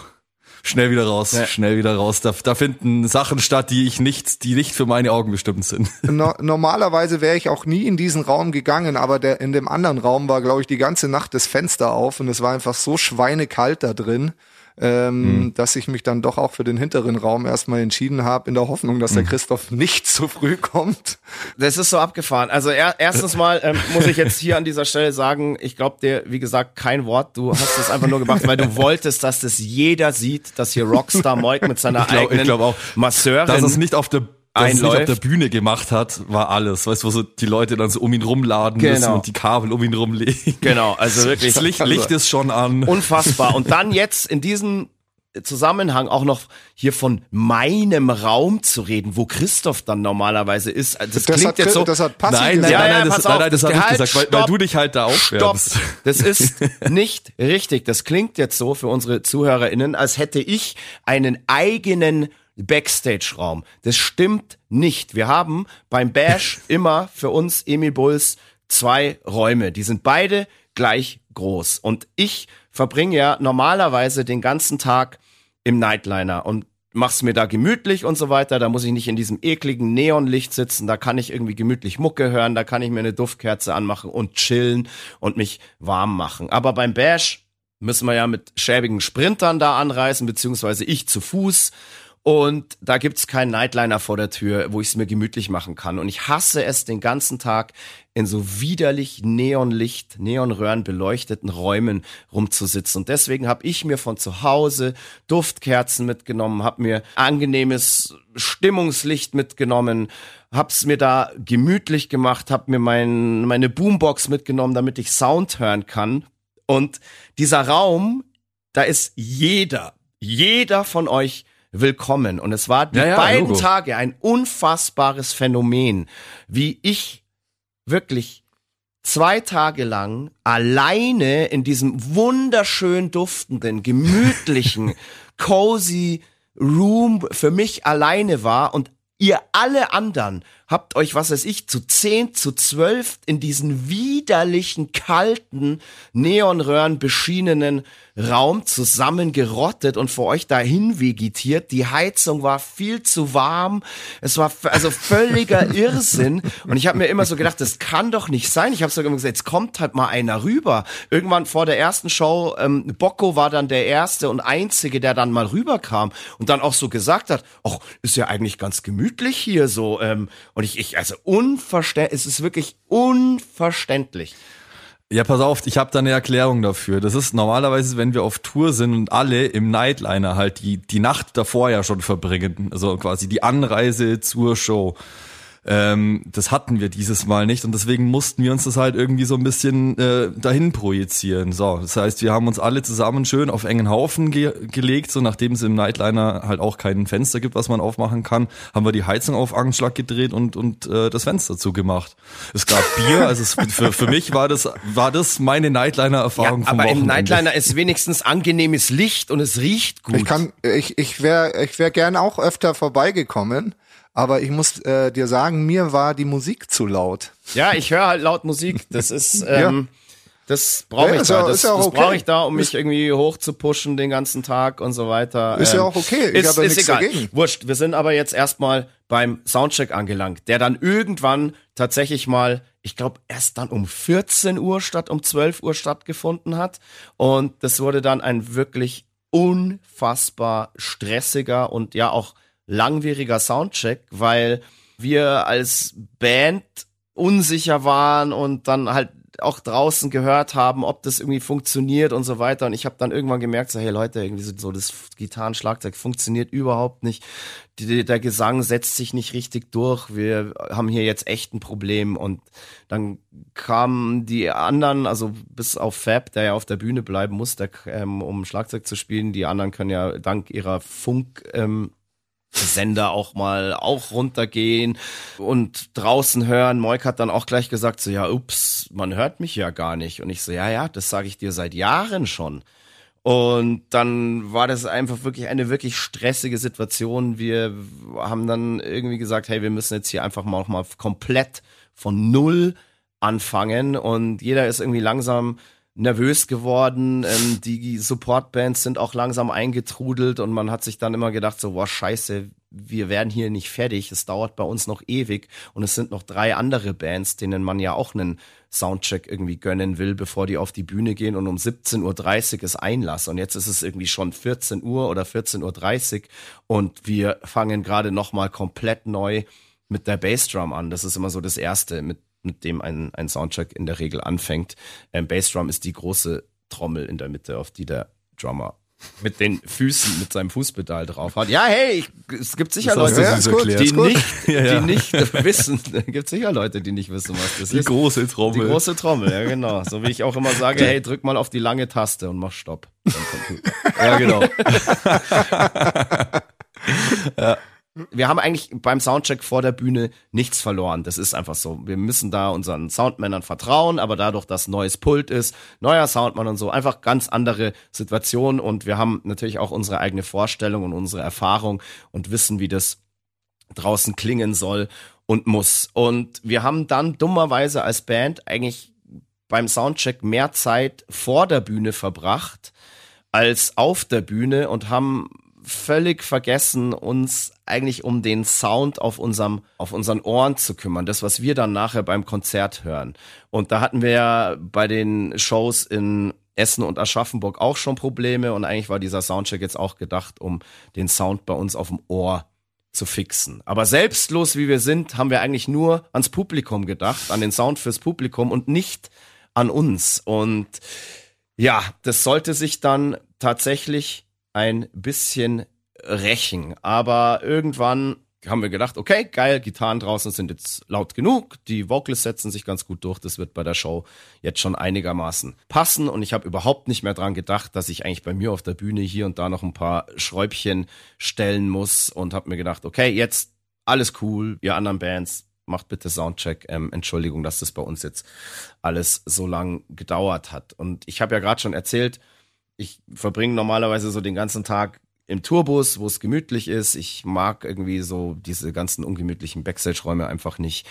schnell wieder raus, Ja. schnell wieder raus. Da, da finden Sachen statt, die ich nicht, die nicht für meine Augen bestimmt sind. No normalerweise wäre ich auch nie in diesen Raum gegangen, aber der, in dem anderen Raum war, glaube ich, die ganze Nacht das Fenster auf und es war einfach so schweinekalt da drin, ähm, dass ich mich dann doch auch für den hinteren Raum erstmal entschieden habe, in der Hoffnung, dass der Christoph nicht zu früh kommt. Das ist so abgefahren. Also er, erstens mal ähm, muss ich jetzt hier an dieser Stelle sagen, ich glaube dir, wie gesagt, kein Wort. Du hast das einfach nur gemacht, weil du wolltest, dass das jeder sieht, dass hier Rockstar Moik mit seiner Ich glaub- ich eigenen glaub auch, Masseurin Dass es nicht auf der dass es nicht auf der Bühne gemacht hat, war alles. Weißt du, wo so die Leute dann so um ihn rumladen müssen Genau. und die Kabel um ihn rumlegen. Genau, also wirklich Das Licht, Licht ist schon an. unfassbar. Und dann jetzt in diesem Zusammenhang auch noch hier von meinem Raum zu reden, wo Christoph dann normalerweise ist. Also Das, Das klingt hat, jetzt so. das hat Passi Nein, nein, nein, nein, das, nein, auf, nein, das habe ich gesagt, weil, weil stopp. du dich halt da Stopp. aufwärmst. Das ist nicht richtig. Das klingt jetzt so für unsere ZuhörerInnen, als hätte ich einen eigenen Backstage-Raum. Das stimmt nicht. Wir haben beim Bash immer für uns Emil Bulls zwei Räume. Die sind beide gleich groß. Und ich verbringe ja normalerweise den ganzen Tag im Nightliner und mach's mir da gemütlich und so weiter. Da muss ich nicht in diesem ekligen Neonlicht sitzen. Da kann ich irgendwie gemütlich Mucke hören. Da kann ich mir eine Duftkerze anmachen und chillen und mich warm machen. Aber beim Bash müssen wir ja mit schäbigen Sprintern da anreisen, beziehungsweise ich zu Fuß. Und da gibt's keinen Nightliner vor der Tür, wo ich es mir gemütlich machen kann. Und ich hasse es den ganzen Tag in so widerlich Neonlicht, Neonröhren beleuchteten Räumen rumzusitzen. Und deswegen habe ich mir von zu Hause Duftkerzen mitgenommen, habe mir angenehmes Stimmungslicht mitgenommen, hab's mir da gemütlich gemacht, hab mir mein, meine Boombox mitgenommen, damit ich Sound hören kann. Und dieser Raum, da ist jeder, jeder von euch willkommen. Und es war die Ja, ja, beiden Logo. Tage ein unfassbares Phänomen, wie ich wirklich zwei Tage lang alleine in diesem wunderschön duftenden, gemütlichen, cozy Room für mich alleine war und ihr alle anderen habt euch, was weiß ich, zu zehn, zu zwölf in diesen widerlichen, kalten, Neonröhren beschienenen Raum zusammengerottet und vor euch dahin vegetiert. Die Heizung war viel zu warm. Es war also völliger Irrsinn. Und ich habe mir immer so gedacht, das kann doch nicht sein. Ich habe sogar immer gesagt, jetzt kommt halt mal einer rüber. Irgendwann vor der ersten Show, ähm, Bocco war dann der erste und einzige, der dann mal rüberkam und dann auch so gesagt hat, ach, ist ja eigentlich ganz gemütlich hier so. Ähm, und ich, ich, also unverständlich, es ist wirklich unverständlich. Ja, pass auf, ich habe da eine Erklärung dafür. Das ist normalerweise, wenn wir auf Tour sind und alle im Nightliner halt die, die Nacht davor ja schon verbringen, also quasi die Anreise zur Show. Ähm, das hatten wir dieses Mal nicht und deswegen mussten wir uns das halt irgendwie so ein bisschen äh, dahin projizieren. So, das heißt, wir haben uns alle zusammen schön auf engen Haufen ge gelegt, so nachdem es im Nightliner halt auch kein Fenster gibt, was man aufmachen kann, haben wir die Heizung auf Anschlag gedreht und und äh, das Fenster zugemacht. Es gab Bier, also es, für, für mich war das war das meine Nightliner-Erfahrung Ja, vom aber im Wochenende. Nightliner ist wenigstens angenehmes Licht und es riecht gut. Ich kann, ich, ich wäre, ich wäre gern auch öfter vorbeigekommen, aber ich muss äh, dir sagen, mir war die Musik zu laut. Ja, ich höre halt laut Musik. Das ist, ähm, das brauche Ja, ich da. ja- Das, ja das okay. brauche ich da, um mich irgendwie hoch zu pushen den ganzen Tag und so weiter. Ist ja auch okay. Ich ist, habe ja ist nichts egal. dagegen. Wurscht. Wir sind aber jetzt erstmal beim Soundcheck angelangt, der dann irgendwann tatsächlich mal, ich glaube, erst dann um 14 Uhr statt um 12 Uhr stattgefunden hat. Und das wurde dann ein wirklich unfassbar stressiger und ja auch langwieriger Soundcheck, weil wir als Band unsicher waren und dann halt auch draußen gehört haben, ob das irgendwie funktioniert und so weiter. Und ich habe dann irgendwann gemerkt, so, hey Leute, irgendwie so, so das Gitarrenschlagzeug funktioniert überhaupt nicht. Die, der Gesang setzt sich nicht richtig durch. Wir haben hier jetzt echt ein Problem. Und dann kamen die anderen, also bis auf Fab, der ja auf der Bühne bleiben muss, der, ähm, um Schlagzeug zu spielen. Die anderen können ja dank ihrer Funk ähm, Sender auch mal auch runtergehen und draußen hören. Moik hat dann auch gleich gesagt, so ja, ups, man hört mich ja gar nicht. Und ich so, ja, ja, das sage ich dir seit Jahren schon. Und dann war das einfach wirklich eine wirklich stressige Situation. Wir haben dann irgendwie gesagt, hey, wir müssen jetzt hier einfach mal noch mal komplett von null anfangen. Und jeder ist irgendwie langsam nervös geworden. Ähm, die Supportbands sind auch langsam eingetrudelt und man hat sich dann immer gedacht, so, boah, scheiße, wir werden hier nicht fertig. Es dauert bei uns noch ewig und es sind noch drei andere Bands, denen man ja auch einen Soundcheck irgendwie gönnen will, bevor die auf die Bühne gehen und um 17.30 Uhr ist Einlass. Und jetzt ist es irgendwie schon 14 Uhr oder 14.30 Uhr und wir fangen gerade nochmal komplett neu mit der Bassdrum an. Das ist immer so das Erste, mit, mit dem ein, ein Soundcheck in der Regel anfängt. Ähm, Bassdrum ist die große Trommel in der Mitte, auf die der Drummer mit den Füßen, mit seinem Fußpedal drauf hat. Ja, hey, ich, es gibt sicher Das Leute, Ja, gut, erklärt. die nicht, Ja, ja. die nicht wissen. Es gibt sicher Leute, die nicht wissen, was das Die ist. große Die Trommel. große Trommel, ja genau. So wie ich auch immer sage, hey, drück mal auf die lange Taste und mach Stopp. ja, genau. wir haben eigentlich beim Soundcheck vor der Bühne nichts verloren. Das ist einfach so. Wir müssen da unseren Soundmännern vertrauen, aber dadurch, dass neues Pult ist, neuer Soundmann und so, einfach ganz andere Situationen und wir haben natürlich auch unsere eigene Vorstellung und unsere Erfahrung und wissen, wie das draußen klingen soll und muss. Und wir haben dann dummerweise als Band eigentlich beim Soundcheck mehr Zeit vor der Bühne verbracht als auf der Bühne und haben völlig vergessen, uns eigentlich um den Sound auf unserem, auf unseren Ohren zu kümmern. Das, was wir dann nachher beim Konzert hören. Und da hatten wir ja bei den Shows in Essen und Aschaffenburg auch schon Probleme und eigentlich war dieser Soundcheck jetzt auch gedacht, um den Sound bei uns auf dem Ohr zu fixen. Aber selbstlos wie wir sind, haben wir eigentlich nur ans Publikum gedacht, an den Sound fürs Publikum und nicht an uns. Und ja, das sollte sich dann tatsächlich ein bisschen rächen. Aber irgendwann haben wir gedacht, okay, geil, Gitarren draußen sind jetzt laut genug, die Vocals setzen sich ganz gut durch, das wird bei der Show jetzt schon einigermaßen passen und ich habe überhaupt nicht mehr dran gedacht, dass ich eigentlich bei mir auf der Bühne hier und da noch ein paar Schräubchen stellen muss und habe mir gedacht, okay, jetzt alles cool, ihr anderen Bands, macht bitte Soundcheck. Ähm, Entschuldigung, dass das bei uns jetzt alles so lang gedauert hat. Und ich habe ja gerade schon erzählt, ich verbringe normalerweise so den ganzen Tag im Tourbus, wo es gemütlich ist. Ich mag irgendwie so diese ganzen ungemütlichen Backstage-Räume einfach nicht.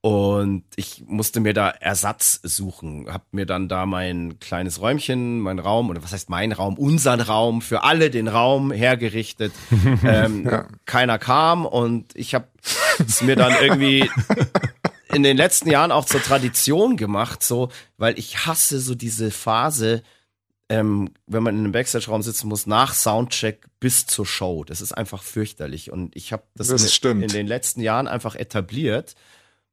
Und ich musste mir da Ersatz suchen. Hab mir dann da mein kleines Räumchen, mein Raum, oder was heißt mein Raum, unseren Raum, für alle den Raum hergerichtet. ähm, Keiner kam und ich habe es mir dann irgendwie in den letzten Jahren auch zur Tradition gemacht, so, weil ich hasse so diese Phase, ähm, wenn man in einem Backstage-Raum sitzen muss, nach Soundcheck bis zur Show. Das ist einfach fürchterlich. Und ich habe das, Das in, in den letzten Jahren einfach etabliert,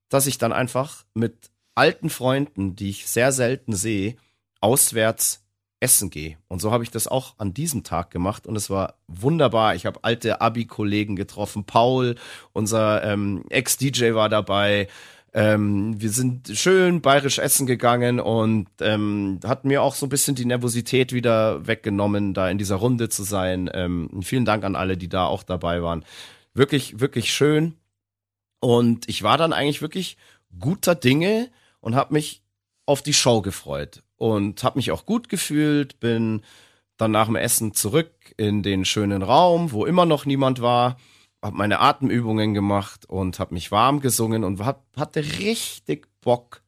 dass ich dann einfach mit alten Freunden, die ich sehr selten sehe, auswärts essen gehe. Und so habe ich das auch an diesem Tag gemacht und es war wunderbar. Ich habe alte Abi-Kollegen getroffen. Paul, unser ähm, Ex-DJ war dabei. Ähm, wir sind schön bayerisch essen gegangen und ähm, hat mir auch so ein bisschen die Nervosität wieder weggenommen, da in dieser Runde zu sein. Ähm, vielen Dank an alle, die da auch dabei waren. Wirklich, wirklich schön. Und ich war dann eigentlich wirklich guter Dinge und habe mich auf die Show gefreut und habe mich auch gut gefühlt, bin dann nach dem Essen zurück in den schönen Raum, wo immer noch niemand war habe meine Atemübungen gemacht und habe mich warm gesungen und hab, hatte richtig Bock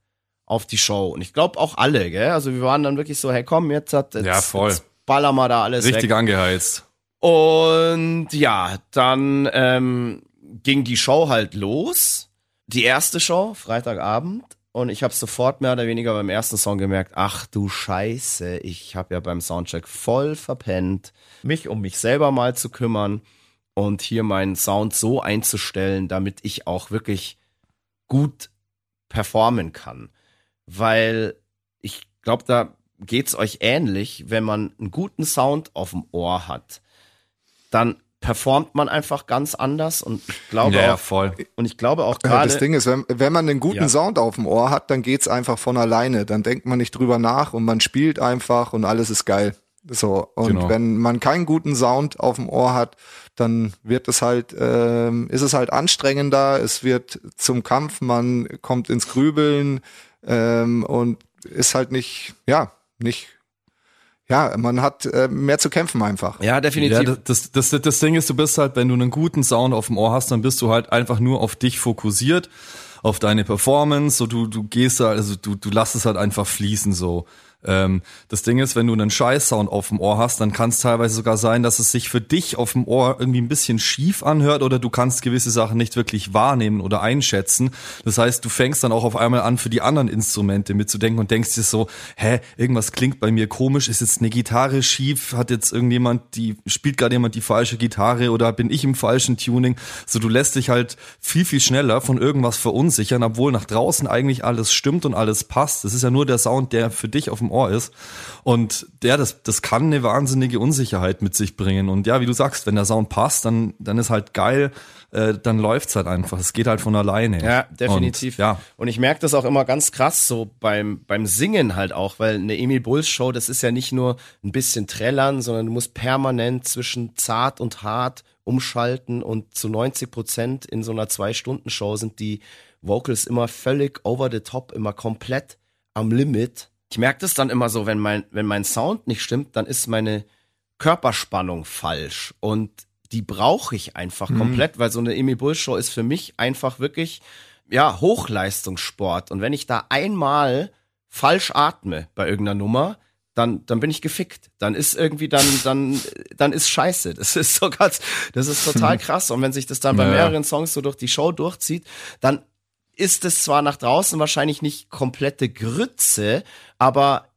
auf die Show. Und ich glaube auch alle, gell? Also wir waren dann wirklich so, hey komm, jetzt hat jetzt, ja, voll. jetzt baller mal da alles Richtig weg. angeheizt. Und ja, dann ähm, ging die Show halt los. Die erste Show, Freitagabend. Und ich habe sofort mehr oder weniger beim ersten Song gemerkt, ach du Scheiße, ich habe ja beim Soundcheck voll verpennt, mich um mich selber mal zu kümmern und hier meinen Sound so einzustellen, damit ich auch wirklich gut performen kann. Weil ich glaube, da geht's euch ähnlich, wenn man einen guten Sound auf dem Ohr hat, dann performt man einfach ganz anders und ich glaube Ja, ja, auch, voll. und ich glaube auch Ja, gerade das Ding ist, wenn, wenn man einen guten Ja. Sound auf dem Ohr hat, dann geht's einfach von alleine. Dann denkt man nicht drüber nach und man spielt einfach und alles ist geil. So. Und Genau. wenn man keinen guten Sound auf dem Ohr hat, dann wird es halt, ähm, ist es halt anstrengender, es wird zum Kampf, man kommt ins Grübeln ähm, und ist halt nicht, ja, nicht, ja, man hat äh, mehr zu kämpfen einfach. ja definitiv Ja, das, das, das, das Ding ist, du bist halt, wenn du einen guten Sound auf dem Ohr hast, dann bist du halt einfach nur auf dich fokussiert, auf deine Performance, so du, du gehst da, also du, du lässt es halt einfach fließen so. Ähm, das Ding ist, wenn du einen Scheiß-Sound auf dem Ohr hast, dann kann es teilweise sogar sein, dass es sich für dich auf dem Ohr irgendwie ein bisschen schief anhört oder du kannst gewisse Sachen nicht wirklich wahrnehmen oder einschätzen. Das heißt, du fängst dann auch auf einmal an, für die anderen Instrumente mitzudenken und denkst dir so, hä, irgendwas klingt bei mir komisch, ist jetzt eine Gitarre schief, hat jetzt irgendjemand, die, spielt gerade jemand die falsche Gitarre oder bin ich im falschen Tuning? So, du lässt dich halt viel, viel schneller von irgendwas verunsichern, obwohl nach draußen eigentlich alles stimmt und alles passt. Das ist ja nur der Sound, der für dich auf dem Ohr ist. Und der, das, das kann eine wahnsinnige Unsicherheit mit sich bringen. Und ja, wie du sagst, wenn der Sound passt, dann, dann ist halt geil, äh, dann läuft's halt einfach. Es geht halt von alleine. Ja, definitiv. Und, ja, Und ich merke das auch immer ganz krass so beim, beim Singen halt auch, weil eine Emil Bulls Show, das ist ja nicht nur ein bisschen trällern, sondern du musst permanent zwischen zart und hart umschalten und zu 90 Prozent in so einer Zwei-Stunden-Show sind die Vocals immer völlig over the top, immer komplett am Limit. Ich merke das dann immer so, wenn mein, wenn mein Sound nicht stimmt, dann ist meine Körperspannung falsch und die brauche ich einfach komplett, weil so eine Emil Bull Show ist für mich einfach wirklich ja Hochleistungssport und wenn ich da einmal falsch atme bei irgendeiner Nummer, dann dann bin ich gefickt. Dann ist irgendwie dann dann dann ist Scheiße. Das ist so ganz das ist total krass und wenn sich das dann bei Ja. mehreren Songs so durch die Show durchzieht, dann ist es zwar nach draußen wahrscheinlich nicht komplette Grütze, aber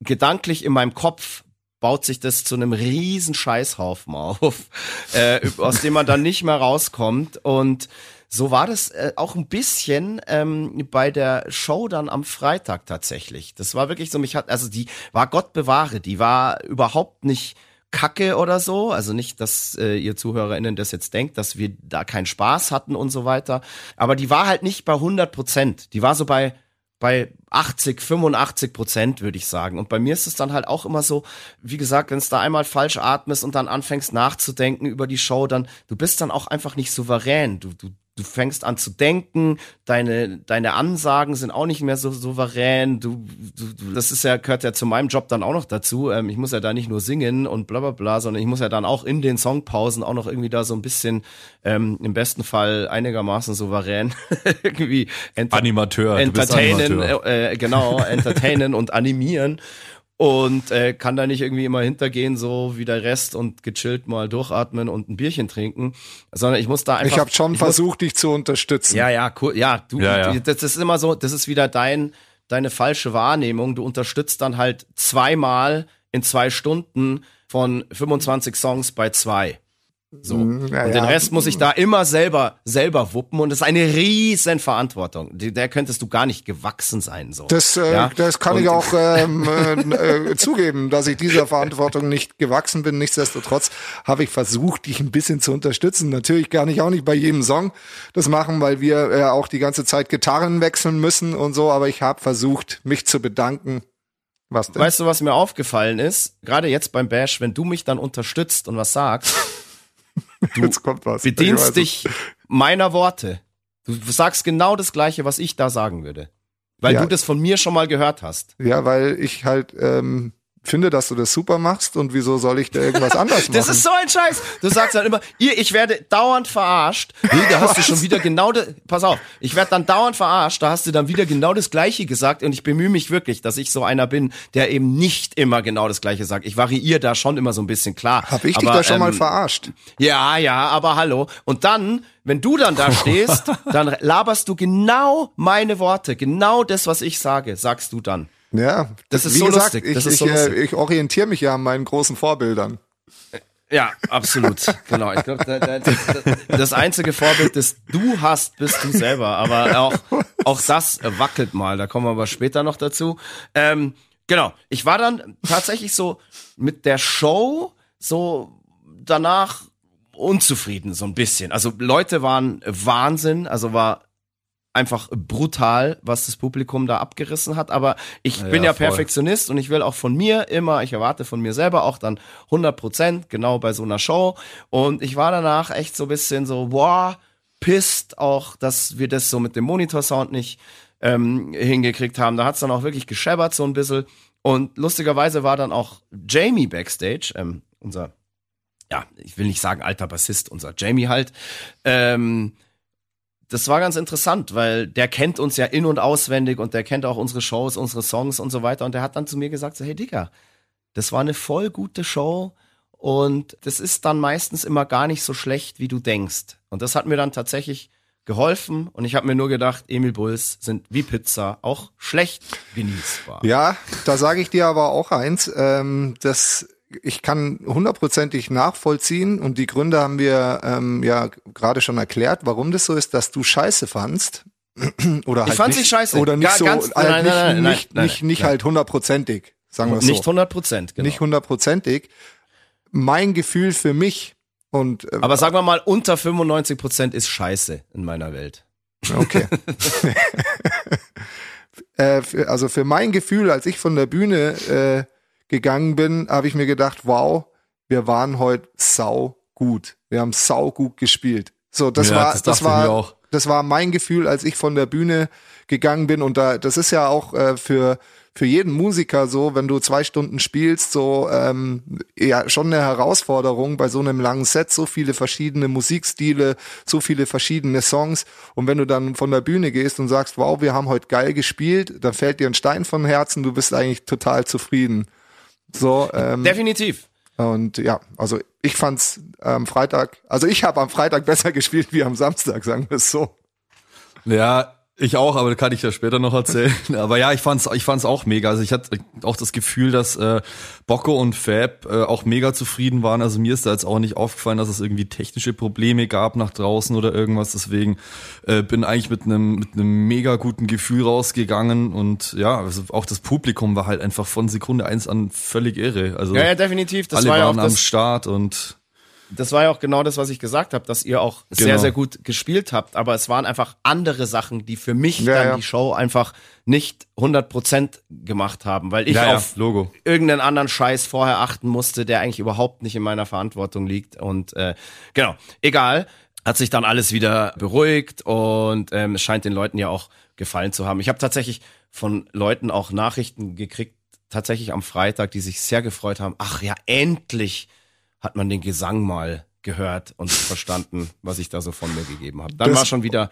gedanklich in meinem Kopf baut sich das zu einem riesen Scheißhaufen auf, äh, aus dem man dann nicht mehr rauskommt. Und so war das äh, auch ein bisschen ähm, bei der Show dann am Freitag tatsächlich. Das war wirklich so, mich hat, also die war Gott bewahre, die war überhaupt nicht Kacke oder so. Also nicht, dass äh, ihr ZuhörerInnen das jetzt denkt, dass wir da keinen Spaß hatten und so weiter. Aber die war halt nicht bei 100 Prozent. Die war so bei bei 80, 85 Prozent, würde ich sagen. Und bei mir ist es dann halt auch immer so, wie gesagt, wenn es da einmal falsch atmest und dann anfängst nachzudenken über die Show, dann, du bist dann auch einfach nicht souverän. Du, du, du fängst an zu denken, deine, deine Ansagen sind auch nicht mehr so souverän. Du, du, das ist ja, gehört ja zu meinem Job dann auch noch dazu. Ähm, ich muss ja da nicht nur singen und bla bla bla, sondern ich muss ja dann auch in den Songpausen auch noch irgendwie da so ein bisschen, ähm, im besten Fall einigermaßen souverän irgendwie enter Animateur. entertainen, Animateur. äh, äh, genau, entertainen und animieren und äh, kann da nicht irgendwie immer hintergehen, so wie der Rest und gechillt mal durchatmen und ein Bierchen trinken, sondern ich muss da einfach. Ich habe schon ich muss- versucht, dich zu unterstützen. Ja, ja, cool. Ja, du, Ja, ja. das ist immer so, das ist wieder dein, deine falsche Wahrnehmung. Du unterstützt dann halt zweimal in zwei Stunden von 25 Songs bei zwei. So. Mm, ja, und den. Rest muss ich da immer selber, selber wuppen und das ist eine riesen Verantwortung. Der könntest du gar nicht gewachsen sein, so. Das, äh, Ja? das kann Und- ich auch ähm, äh, äh, zugeben, dass ich dieser Verantwortung nicht gewachsen bin. Nichtsdestotrotz habe ich versucht, dich ein bisschen zu unterstützen. Natürlich kann ich auch nicht bei jedem Song das machen, weil wir äh, auch die ganze Zeit Gitarren wechseln müssen und so. Aber ich habe versucht, mich zu bedanken. Weißt du, was mir aufgefallen ist? Gerade jetzt beim Bash, wenn du mich dann unterstützt und was sagst, Jetzt kommt was. Bedienst es. dich meiner Worte. Du sagst genau das Gleiche, was ich da sagen würde. Weil Ja. du das von mir schon mal gehört hast. Ja, weil ich halt ähm, finde, dass du das super machst und wieso soll ich da irgendwas anders machen? Das ist so ein Scheiß. Du sagst dann immer, ihr, ich werde dauernd verarscht. Nee, da hast du schon wieder genau das. Pass auf, ich werde dann dauernd verarscht. Da hast du dann wieder genau das Gleiche gesagt. Und ich bemühe mich wirklich, dass ich so einer bin, der eben nicht immer genau das Gleiche sagt. Ich variiere da schon immer so ein bisschen klar. Hab ich dich Aber, da schon mal ähm, verarscht? Ja, ja, aber hallo. Und dann, wenn du dann da stehst, dann laberst du genau meine Worte, genau das, was ich sage, sagst du dann. Ja, Das ist wie so gesagt, lustig. Ich, ich, so lustig. äh, ich orientiere mich ja an meinen großen Vorbildern. Ja, absolut. genau. Ich glaube, da, da, das, das einzige Vorbild, das du hast, bist du selber. Aber auch, auch das wackelt mal. Da kommen wir aber später noch dazu. Ähm, genau. Ich war dann tatsächlich so mit der Show so danach unzufrieden, so ein bisschen. Also Leute waren Wahnsinn. Also war einfach brutal, was das Publikum da abgerissen hat. Aber ich Ja, bin ja voll. Perfektionist und ich will auch von mir immer, ich erwarte von mir selber auch dann 100 Prozent, genau bei so einer Show. Und ich war danach echt so ein bisschen so, wow, pisst auch, dass wir das so mit dem Monitorsound nicht ähm, hingekriegt haben. Da hat's dann auch wirklich gescheppert so ein bisschen. Und lustigerweise war dann auch Jamie backstage, ähm, unser, ja, ich will nicht sagen alter Bassist, unser Jamie halt, ähm, das war ganz interessant, weil der kennt uns ja in- und auswendig und der kennt auch unsere Shows, unsere Songs und so weiter. Und der hat dann zu mir gesagt, so, hey Digga, das war eine voll gute Show und das ist dann meistens immer gar nicht so schlecht, wie du denkst. Und das hat mir dann tatsächlich geholfen und ich habe mir nur gedacht, Emil Bulls sind wie Pizza, auch schlecht genießbar. Ja, da sage ich dir aber auch eins, ähm, dass ich kann hundertprozentig nachvollziehen und die Gründe haben wir ähm, ja gerade schon erklärt, warum das so ist, dass du Scheiße fandst. oder halt fand's nicht, nicht scheiße. Oder nicht Gar- so, ganz- halt nein, nicht, nein, nein, nicht, nicht, nicht halt hundertprozentig, sagen wir so. Nicht 100 Prozent, genau. Nicht hundertprozentig. Mein Gefühl für mich und äh, Aber sagen wir mal, unter 95 Prozent ist scheiße in meiner Welt. Okay. äh, für, also für mein Gefühl, als ich von der Bühne äh, gegangen bin, habe ich mir gedacht, wow, wir waren heute sau gut. Wir haben sau gut gespielt. So, das Ja, war, das das, war, das war mein Gefühl, als ich von der Bühne gegangen bin. Und da, das ist ja auch äh, für für jeden Musiker so, wenn du zwei Stunden spielst, so ähm, ja schon eine Herausforderung bei so einem langen Set, so viele verschiedene Musikstile, so viele verschiedene Songs. Und wenn du dann von der Bühne gehst und sagst, wow, wir haben heute geil gespielt, dann fällt dir ein Stein vom Herzen, du bist eigentlich total zufrieden. So, ähm, Definitiv. und ja, also ich fand's am Freitag, also ich habe am Freitag besser gespielt wie am Samstag, sagen wir es so. Ja, ich auch, aber kann ich ja später noch erzählen. Aber ja, ich fand's, ich fand's auch mega. Also ich hatte auch das Gefühl, dass äh, Bocco und Fab äh, auch mega zufrieden waren. Also mir ist da jetzt auch nicht aufgefallen, dass es irgendwie technische Probleme gab nach draußen oder irgendwas. Deswegen äh, bin eigentlich mit einem mit einem mega guten Gefühl rausgegangen und ja, also auch das Publikum war halt einfach von Sekunde eins an völlig irre. Also Ja, ja, definitiv. Das alle war ja auch waren am Start und das war ja auch genau das, was ich gesagt habe, dass ihr auch sehr, Genau. sehr gut gespielt habt. Aber es waren einfach andere Sachen, die für mich Ja, dann ja. die Show einfach nicht 100% gemacht haben, weil ich ja, auf Logo. irgendeinen anderen Scheiß vorher achten musste, der eigentlich überhaupt nicht in meiner Verantwortung liegt. Und äh, genau, egal. Hat sich dann alles wieder beruhigt und ähm, es scheint den Leuten ja auch gefallen zu haben. Ich habe tatsächlich von Leuten auch Nachrichten gekriegt, tatsächlich am Freitag, die sich sehr gefreut haben. Ach ja, endlich hat man den Gesang mal gehört und verstanden, was ich da so von mir gegeben habe. Dann Das- war schon wieder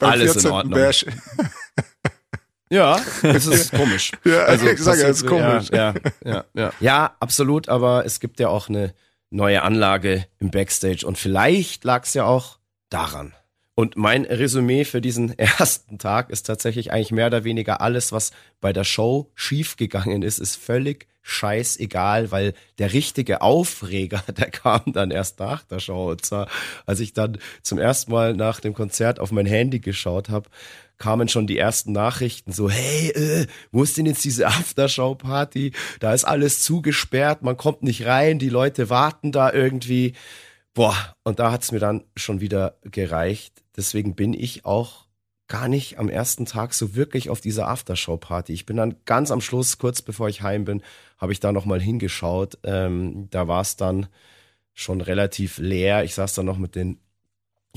alles in 14. Ordnung. Bash. Ja, es ist komisch. Also, Ja, ich sag ja, es ist komisch. Ja, ja, ja, ja. ja, absolut, aber es gibt ja auch eine neue Anlage im Backstage und vielleicht lag es ja auch daran. Und mein Resümee für diesen ersten Tag ist tatsächlich eigentlich mehr oder weniger alles, was bei der Show schiefgegangen ist, ist völlig scheißegal, weil der richtige Aufreger, der kam dann erst nach der Show. Und zwar, als ich dann zum ersten Mal nach dem Konzert auf mein Handy geschaut habe, kamen schon die ersten Nachrichten so, hey, äh, wo ist denn jetzt diese Aftershow-Party? Da ist alles zugesperrt, man kommt nicht rein, die Leute warten da irgendwie. Boah, und da hat's mir dann schon wieder gereicht. Deswegen bin ich auch gar nicht am ersten Tag so wirklich auf dieser Aftershow-Party. Ich bin dann ganz am Schluss, kurz bevor ich heim bin, habe ich da nochmal hingeschaut. Ähm, da war es dann schon relativ leer. Ich saß dann noch mit den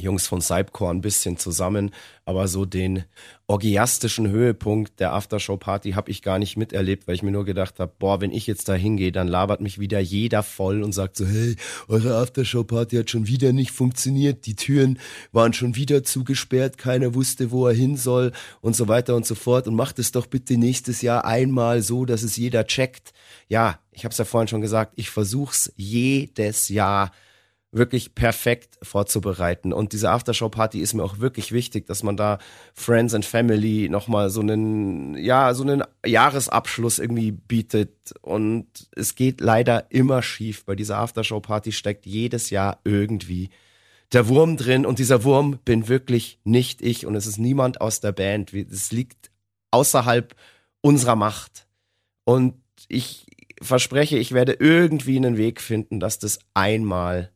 Jungs von Cypcore ein bisschen zusammen, aber so den orgiastischen Höhepunkt der Aftershow-Party habe ich gar nicht miterlebt, weil ich mir nur gedacht habe, boah, wenn ich jetzt da hingehe, dann labert mich wieder jeder voll und sagt so, hey, eure Aftershow-Party hat schon wieder nicht funktioniert, die Türen waren schon wieder zugesperrt, keiner wusste, wo er hin soll und so weiter und so fort und macht es doch bitte nächstes Jahr einmal so, dass es jeder checkt. Ja, ich habe es ja vorhin schon gesagt, ich versuch's jedes Jahr wirklich perfekt vorzubereiten. Und diese Aftershow-Party ist mir auch wirklich wichtig, dass man da Friends and Family nochmal so einen, ja, so einen Jahresabschluss irgendwie bietet. Und es geht leider immer schief. Bei dieser Aftershow-Party steckt jedes Jahr irgendwie der Wurm drin. Und dieser Wurm bin wirklich nicht ich. Und es ist niemand aus der Band. Es liegt außerhalb unserer Macht. Und ich verspreche, ich werde irgendwie einen Weg finden, dass das einmal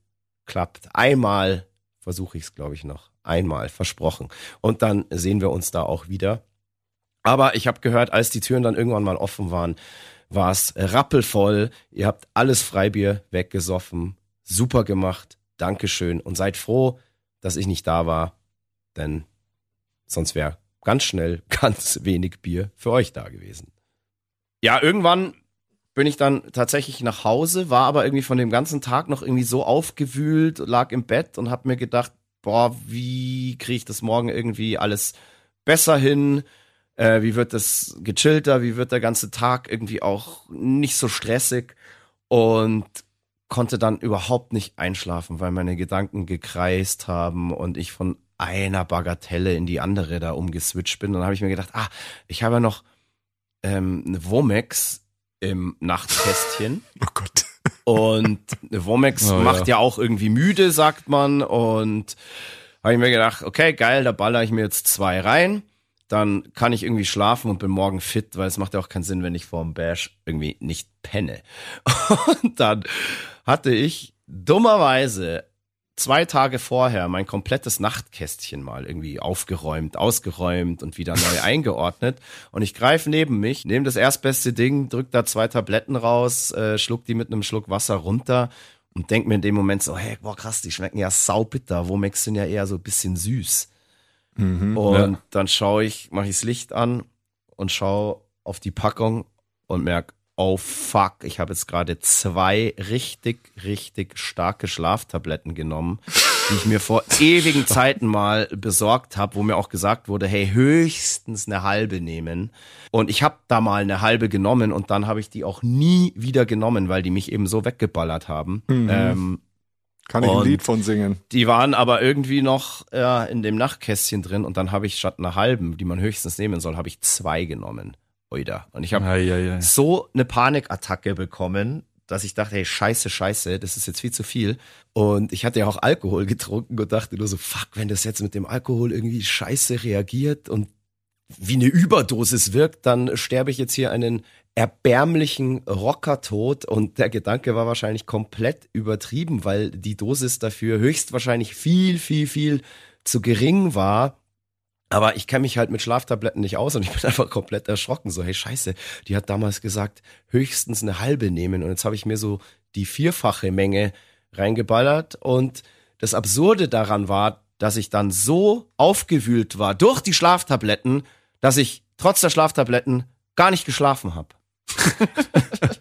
klappt. Einmal versuche ich es, glaube ich, noch. Einmal, versprochen. Und dann sehen wir uns da auch wieder. Aber ich habe gehört, als die Türen dann irgendwann mal offen waren, war es rappelvoll. Ihr habt alles Freibier weggesoffen. Super gemacht. Dankeschön. Und seid froh, dass ich nicht da war. Denn sonst wäre ganz schnell ganz wenig Bier für euch da gewesen. Ja, irgendwann bin ich dann tatsächlich nach Hause, war aber irgendwie von dem ganzen Tag noch irgendwie so aufgewühlt, lag im Bett und hab mir gedacht, boah, wie kriege ich das morgen irgendwie alles besser hin? Äh, wie wird das gechillter? Wie wird der ganze Tag irgendwie auch nicht so stressig? Und konnte dann überhaupt nicht einschlafen, weil meine Gedanken gekreist haben und ich von einer Bagatelle in die andere da umgeswitcht bin. Dann habe ich mir gedacht, ah, ich habe ja noch ähm, eine Womex im Nachtkästchen. Oh Gott. Und Womex Oh, macht ja. ja auch irgendwie müde, sagt man. Und habe ich mir gedacht, okay, geil, da baller ich mir jetzt zwei rein. Dann kann ich irgendwie schlafen und bin morgen fit, weil es macht ja auch keinen Sinn, wenn ich vor dem Bash irgendwie nicht penne. Und dann hatte ich dummerweise zwei Tage vorher mein komplettes Nachtkästchen mal irgendwie aufgeräumt, ausgeräumt und wieder neu eingeordnet. Und ich greife neben mich, nehme das erstbeste Ding, drück da zwei Tabletten raus, äh, schluck die mit einem Schluck Wasser runter und denk mir in dem Moment so, hey, boah krass, die schmecken ja saubitter. Womex sind ja eher so ein bisschen süß. und ja. dann schaue ich, mache ich das Licht an und schaue auf die Packung und merk, oh fuck, ich habe jetzt gerade zwei richtig, richtig starke Schlaftabletten genommen, die ich mir vor ewigen Zeiten mal besorgt habe, wo mir auch gesagt wurde, hey, höchstens eine halbe nehmen. Und ich habe da mal eine halbe genommen und dann habe ich die auch nie wieder genommen, weil die mich eben so weggeballert haben. Ähm, Kann ich ein Lied von singen. die waren aber irgendwie noch ja, in dem Nachtkästchen drin und dann habe ich statt einer halben, die man höchstens nehmen soll, habe ich zwei genommen. Oida. Und ich habe Ei, ei, ei. so eine Panikattacke bekommen, dass ich dachte, hey, scheiße, scheiße, das ist jetzt viel zu viel. Und ich hatte ja auch Alkohol getrunken und dachte nur so, fuck, wenn das jetzt mit dem Alkohol irgendwie scheiße reagiert und wie eine Überdosis wirkt, dann sterbe ich jetzt hier einen erbärmlichen Rockertod und der Gedanke war wahrscheinlich komplett übertrieben, weil die Dosis dafür höchstwahrscheinlich viel, viel, viel zu gering war. Aber ich kenne mich halt mit Schlaftabletten nicht aus und ich bin einfach komplett erschrocken. So, hey, scheiße, die hat damals gesagt, höchstens eine halbe nehmen. Und jetzt habe ich mir so die vierfache Menge reingeballert. Und das Absurde daran war, dass ich dann so aufgewühlt war durch die Schlaftabletten, dass ich trotz der Schlaftabletten gar nicht geschlafen habe.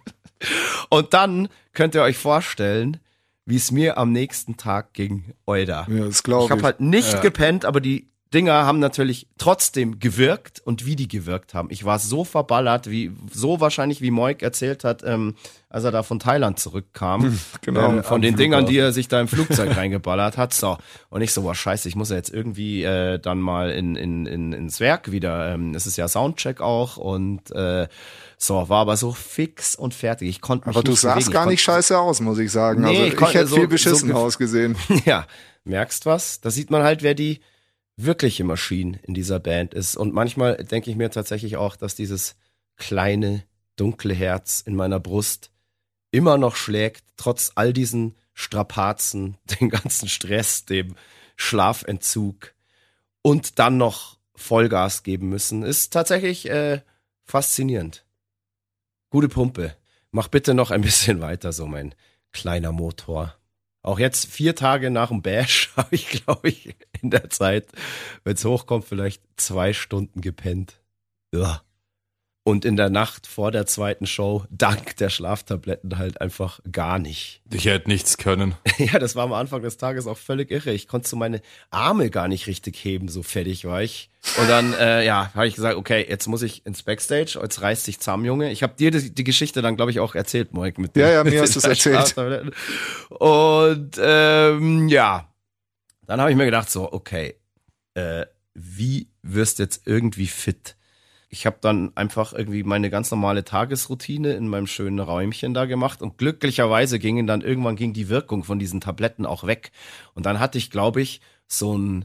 und dann könnt ihr euch vorstellen, wie es mir am nächsten Tag ging, Euda. Ja, das glaube Ich habe ich. halt nicht Ja. gepennt, aber die Dinger haben natürlich trotzdem gewirkt und wie die gewirkt haben. Ich war so verballert, wie so wahrscheinlich wie Moik erzählt hat, ähm, als er da von Thailand zurückkam. Genau, ähm, von den Dingern, Flughafen. die er sich da im Flugzeug reingeballert hat. So. Und ich so, boah, scheiße, ich muss ja jetzt irgendwie äh, dann mal in, in, in, ins Werk wieder. Ähm, es ist ja Soundcheck auch und äh, so, war aber so fix und fertig. Ich konnte mich Aber du sahst bewegen. gar Ich nicht scheiße aus, muss ich sagen. Nee, also ich ich, hätte so- viel so beschissen gef- ausgesehen. Ja, merkst was? Da sieht man halt, wer die wirkliche Maschine in dieser Band ist. Und manchmal denke ich mir tatsächlich auch, dass dieses kleine, dunkle Herz in meiner Brust immer noch schlägt, trotz all diesen Strapazen, dem ganzen Stress, dem Schlafentzug und dann noch Vollgas geben müssen, ist tatsächlich äh, faszinierend. Gute Pumpe. Mach bitte noch ein bisschen weiter, so mein kleiner Motor. Auch jetzt vier Tage nach dem Bash habe ich, glaube ich, in der Zeit, wenn es hochkommt, vielleicht zwei Stunden gepennt. Ja. Und in der Nacht vor der zweiten Show, dank der Schlaftabletten, halt einfach gar nicht. Ich hätte nichts können. Ja, das war am Anfang des Tages auch völlig irre. Ich konnte so meine Arme gar nicht richtig heben, so fertig war ich. Und dann, äh, ja, habe ich gesagt, okay, jetzt muss ich ins Backstage, jetzt reißt sich zusammen, Junge. Ich habe dir die, die Geschichte dann, glaube ich, auch erzählt, Moik. Mit Ja, ja, mir hast du's den erzählt. Und ähm, ja, dann habe ich mir gedacht, so, okay, äh, wie wirst du jetzt irgendwie fit? Ich habe dann einfach irgendwie meine ganz normale Tagesroutine in meinem schönen Räumchen da gemacht und glücklicherweise gingen dann irgendwann ging die Wirkung von diesen Tabletten auch weg und dann hatte ich, glaube ich, so ein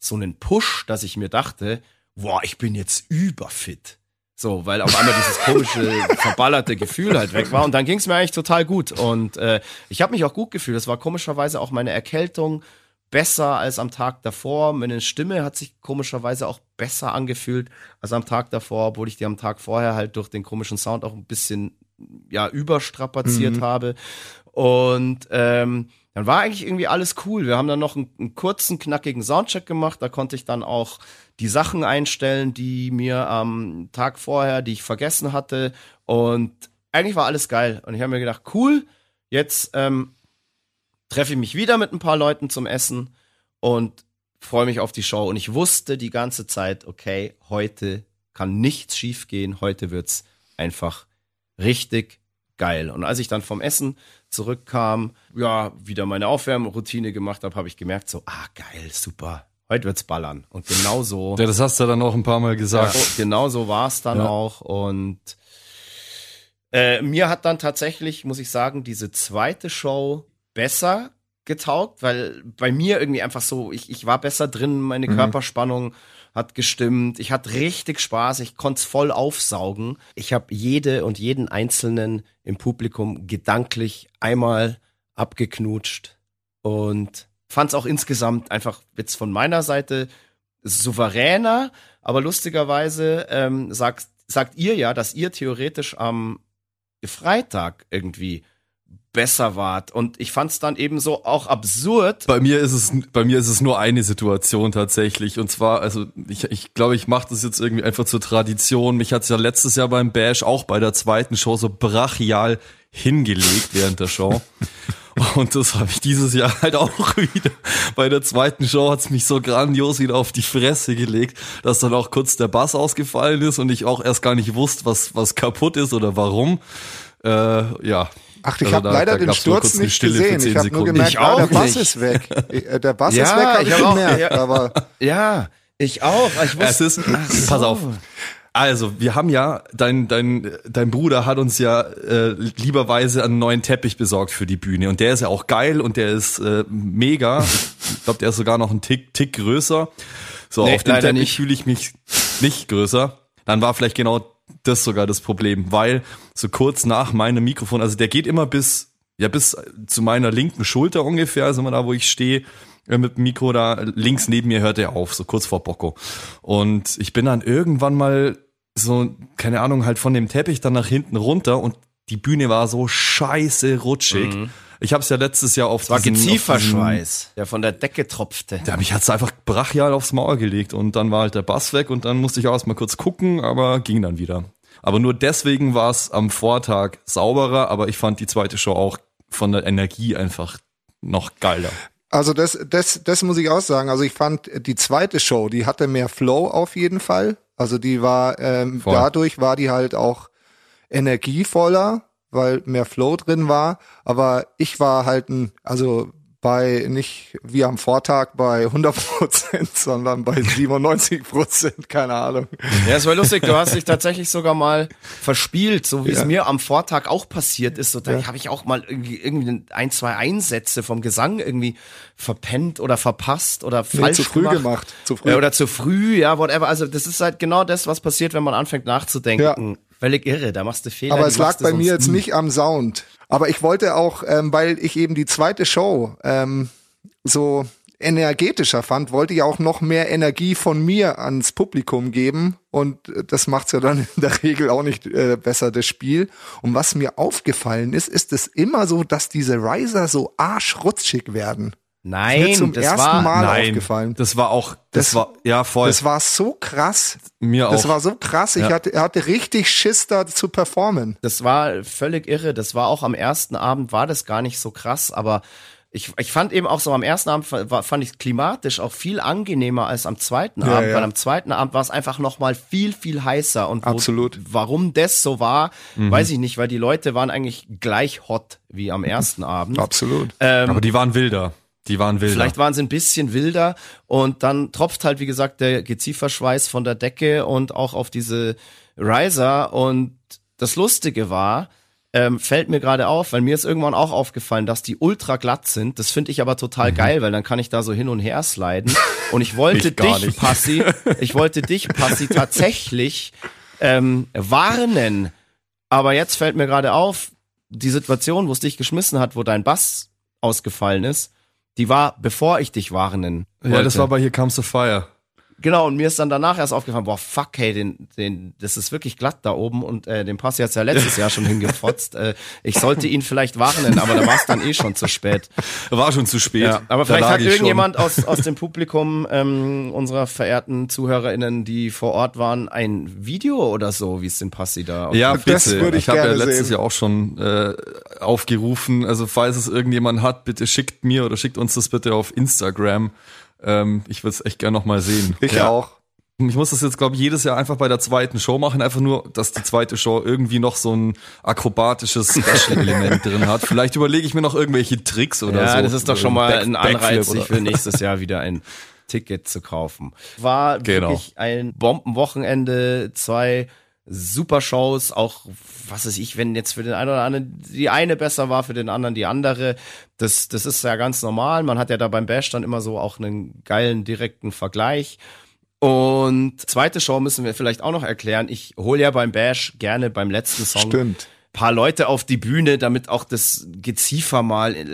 so einen Push, dass ich mir dachte, boah, ich bin jetzt überfit. So, weil auf einmal dieses komische, verballerte Gefühl halt weg war. Und dann ging es mir eigentlich total gut. Und äh, ich habe mich auch gut gefühlt. Das war komischerweise auch meine Erkältung besser als am Tag davor. Meine Stimme hat sich komischerweise auch besser angefühlt als am Tag davor, obwohl ich die am Tag vorher halt durch den komischen Sound auch ein bisschen ja überstrapaziert habe. Und ähm, dann war eigentlich irgendwie alles cool. Wir haben dann noch einen, einen kurzen, knackigen Soundcheck gemacht. Da konnte ich dann auch die Sachen einstellen, die mir am Tag vorher, die ich vergessen hatte. Und eigentlich war alles geil. Und ich habe mir gedacht, cool, jetzt ähm, treffe ich mich wieder mit ein paar Leuten zum Essen und freue mich auf die Show. Und ich wusste die ganze Zeit, okay, heute kann nichts schiefgehen. Heute wird's einfach richtig geil. Und als ich dann vom Essen zurückkam, ja, wieder meine Aufwärmroutine gemacht habe, habe ich gemerkt, so, ah, geil, super. Heute wird's ballern. Und genau so. Ja, das hast du dann auch ein paar Mal gesagt. Ja, genau so war es dann Ja. auch. Und äh, mir hat dann tatsächlich, muss ich sagen, diese zweite Show besser getaugt, weil bei mir irgendwie einfach so, ich, ich war besser drin, meine Körperspannung hat gestimmt, ich hatte richtig Spaß, ich konnte es voll aufsaugen. Ich habe jede und jeden Einzelnen im Publikum gedanklich einmal abgeknutscht und fand es auch insgesamt einfach jetzt von meiner Seite souveräner, aber lustigerweise ähm, sagt, sagt ihr ja, dass ihr theoretisch am Freitag irgendwie besser wart. Und ich fand es dann eben so auch absurd. Bei mir ist es bei mir ist es nur eine Situation tatsächlich und zwar also ich ich glaube ich mache das jetzt irgendwie einfach zur Tradition. Mich hat's ja letztes Jahr beim Bash auch bei der zweiten Show so brachial hingelegt während der Show. Und das habe ich dieses Jahr halt auch wieder. Bei der zweiten Show hat's mich so grandios wieder auf die Fresse gelegt, dass dann auch kurz der Bass ausgefallen ist und ich auch erst gar nicht wusste, was, was kaputt ist oder warum. Äh, ja. Ach, ich Also habe leider den Sturz nicht gesehen. 10 Ich habe nur gemerkt, ah, der Bass ist weg. Äh, Der Bass Ja, ist weg, habe ich ich, auch- gemerkt. ja. Aber Ja, ich auch. Ich Es wusste, ist, pass auf. Also, wir haben ja, dein, dein, dein Bruder hat uns ja äh, lieberweise einen neuen Teppich besorgt für die Bühne. Und der ist ja auch geil und der ist äh, mega. Ich glaube, der ist sogar noch einen Tick, Tick größer. So, Nee, auf dem Teppich fühle ich mich nicht größer. Dann war vielleicht genau das sogar das Problem, weil so kurz nach meinem Mikrofon, also der geht immer bis, ja, bis zu meiner linken Schulter ungefähr, also immer da, wo ich stehe, äh, mit dem Mikro da links neben mir hört er auf, so kurz vor Bocco. Und ich bin dann irgendwann mal so, keine Ahnung, halt von dem Teppich dann nach hinten runter und die Bühne war so scheiße rutschig. Ich habe es ja letztes Jahr auf war diesen- auf diesen- Gezieferschweiß, der von der Decke tropfte. ja, mich hat's einfach brachial aufs Maul gelegt und dann war halt der Bass weg und dann musste ich auch erstmal kurz gucken, aber ging dann wieder. Aber nur deswegen war es am Vortag sauberer, aber ich fand die zweite Show auch von der Energie einfach noch geiler. Also das, das, das muss ich auch sagen. Also ich fand die zweite Show, die hatte mehr Flow auf jeden Fall. Also die war, ähm, Voll. dadurch war die halt auch energievoller, weil mehr Flow drin war. Aber ich war halt ein, also bei nicht wie am Vortag bei 100 Prozent, sondern bei 97 Prozent, keine Ahnung. Ja, es war lustig, du hast dich tatsächlich sogar mal verspielt, so wie es Ja. mir am Vortag auch passiert ist. So, da habe ich auch mal irgendwie, irgendwie ein, zwei Einsätze vom Gesang irgendwie verpennt oder verpasst oder Nee, falsch zu früh gemacht. gemacht. Zu früh. Äh, Oder zu früh, ja, whatever. Also das ist halt genau das, was passiert, wenn man anfängt nachzudenken. Völlig irre, da machst du Fehler. Aber es lag bei mir jetzt nicht am Sound. Aber ich wollte auch, ähm, weil ich eben die zweite Show ähm, so energetischer fand, wollte ich auch noch mehr Energie von mir ans Publikum geben. Und äh, das macht's ja dann in der Regel auch nicht äh, besser, das Spiel. Und was mir aufgefallen ist, ist es immer so, dass diese Riser so arschrutschig werden. Nein, mir zum das ersten war, Mal Nein, aufgefallen. das war auch, das, Das- war, ja voll, Das war so krass. mir Das auch. war so krass. Ich Ja. hatte, hatte richtig Schiss da zu performen. Das war völlig irre. Das war auch am ersten Abend war das gar nicht so krass, aber ich, ich fand eben auch so am ersten Abend fand ich klimatisch auch viel angenehmer als am zweiten Ja, Abend, ja. weil am zweiten Abend war es einfach noch mal viel viel heißer und wo, Absolut. warum das so war, Mhm. weiß ich nicht, weil die Leute waren eigentlich gleich hot wie am ersten Abend. Absolut. Aber die waren wilder. Die waren wilder. Vielleicht waren sie ein bisschen wilder und dann tropft halt, wie gesagt, der Gezieferschweiß von der Decke und auch auf diese Riser. Und das Lustige war, ähm, fällt mir gerade auf, weil mir ist irgendwann auch aufgefallen, dass die ultra glatt sind. Das finde ich aber total geil, weil dann kann ich da so hin und her sliden. Und ich wollte Ich dich. Passi, ich wollte dich, Passi, tatsächlich ähm, warnen. Aber jetzt fällt mir gerade auf, die Situation, wo es dich geschmissen hat, wo dein Bass ausgefallen ist, die war, bevor ich dich warnen ja, wollte. das war bei Here Comes the Fire. Genau, und mir ist dann danach erst aufgefallen, boah, fuck, hey, den, den, das ist wirklich glatt da oben und äh, den Pass hat's ja letztes Jahr schon hingefotzt. Äh, ich sollte ihn vielleicht warnen, aber da war es dann eh schon zu spät. War schon zu spät. Ja, aber vielleicht hat ich schon. irgendjemand aus, aus dem Publikum ähm, unserer verehrten ZuhörerInnen, die vor Ort waren, ein Video oder so, wie es den Passi da auf Ja, bitte. Das würde ich habe ja letztes sehen. Jahr auch schon äh, aufgerufen. Also falls es irgendjemand hat, bitte schickt mir oder schickt uns das bitte auf Instagram. Ähm, ich würde es echt gerne noch mal sehen. Ich Ja. auch. Ich muss das jetzt, glaube ich, jedes Jahr einfach bei der zweiten Show machen. Einfach nur, dass die zweite Show irgendwie noch so ein akrobatisches Special-Element drin hat. Vielleicht überlege ich mir noch irgendwelche Tricks oder so. Ja, das ist doch schon mal Back- ein Anreiz, sich für nächstes Jahr wieder ein Ticket zu kaufen. War Genau. wirklich ein Bombenwochenende, zwei super Shows, auch was weiß ich, wenn jetzt für den einen oder anderen die eine besser war, für den anderen die andere. Das, das ist ja ganz normal. Man hat ja da beim Bash dann immer so auch einen geilen direkten Vergleich. Und zweite Show müssen wir vielleicht auch noch erklären. Ich hole ja beim Bash gerne beim letzten Song Stimmt. paar Leute auf die Bühne, damit auch das Geziefer mal äh,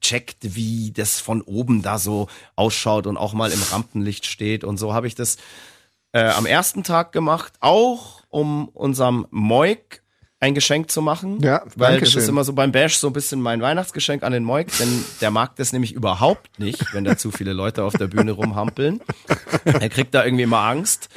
checkt, wie das von oben da so ausschaut und auch mal im Rampenlicht steht. Und so habe ich das äh, am ersten Tag gemacht, auch um unserem Moik ein Geschenk zu machen. Ja, weil danke das ist immer so beim Bash so ein bisschen mein Weihnachtsgeschenk an den Moik, denn der mag das nämlich überhaupt nicht, wenn da zu viele Leute auf der Bühne rumhampeln. Er kriegt da irgendwie mal Angst.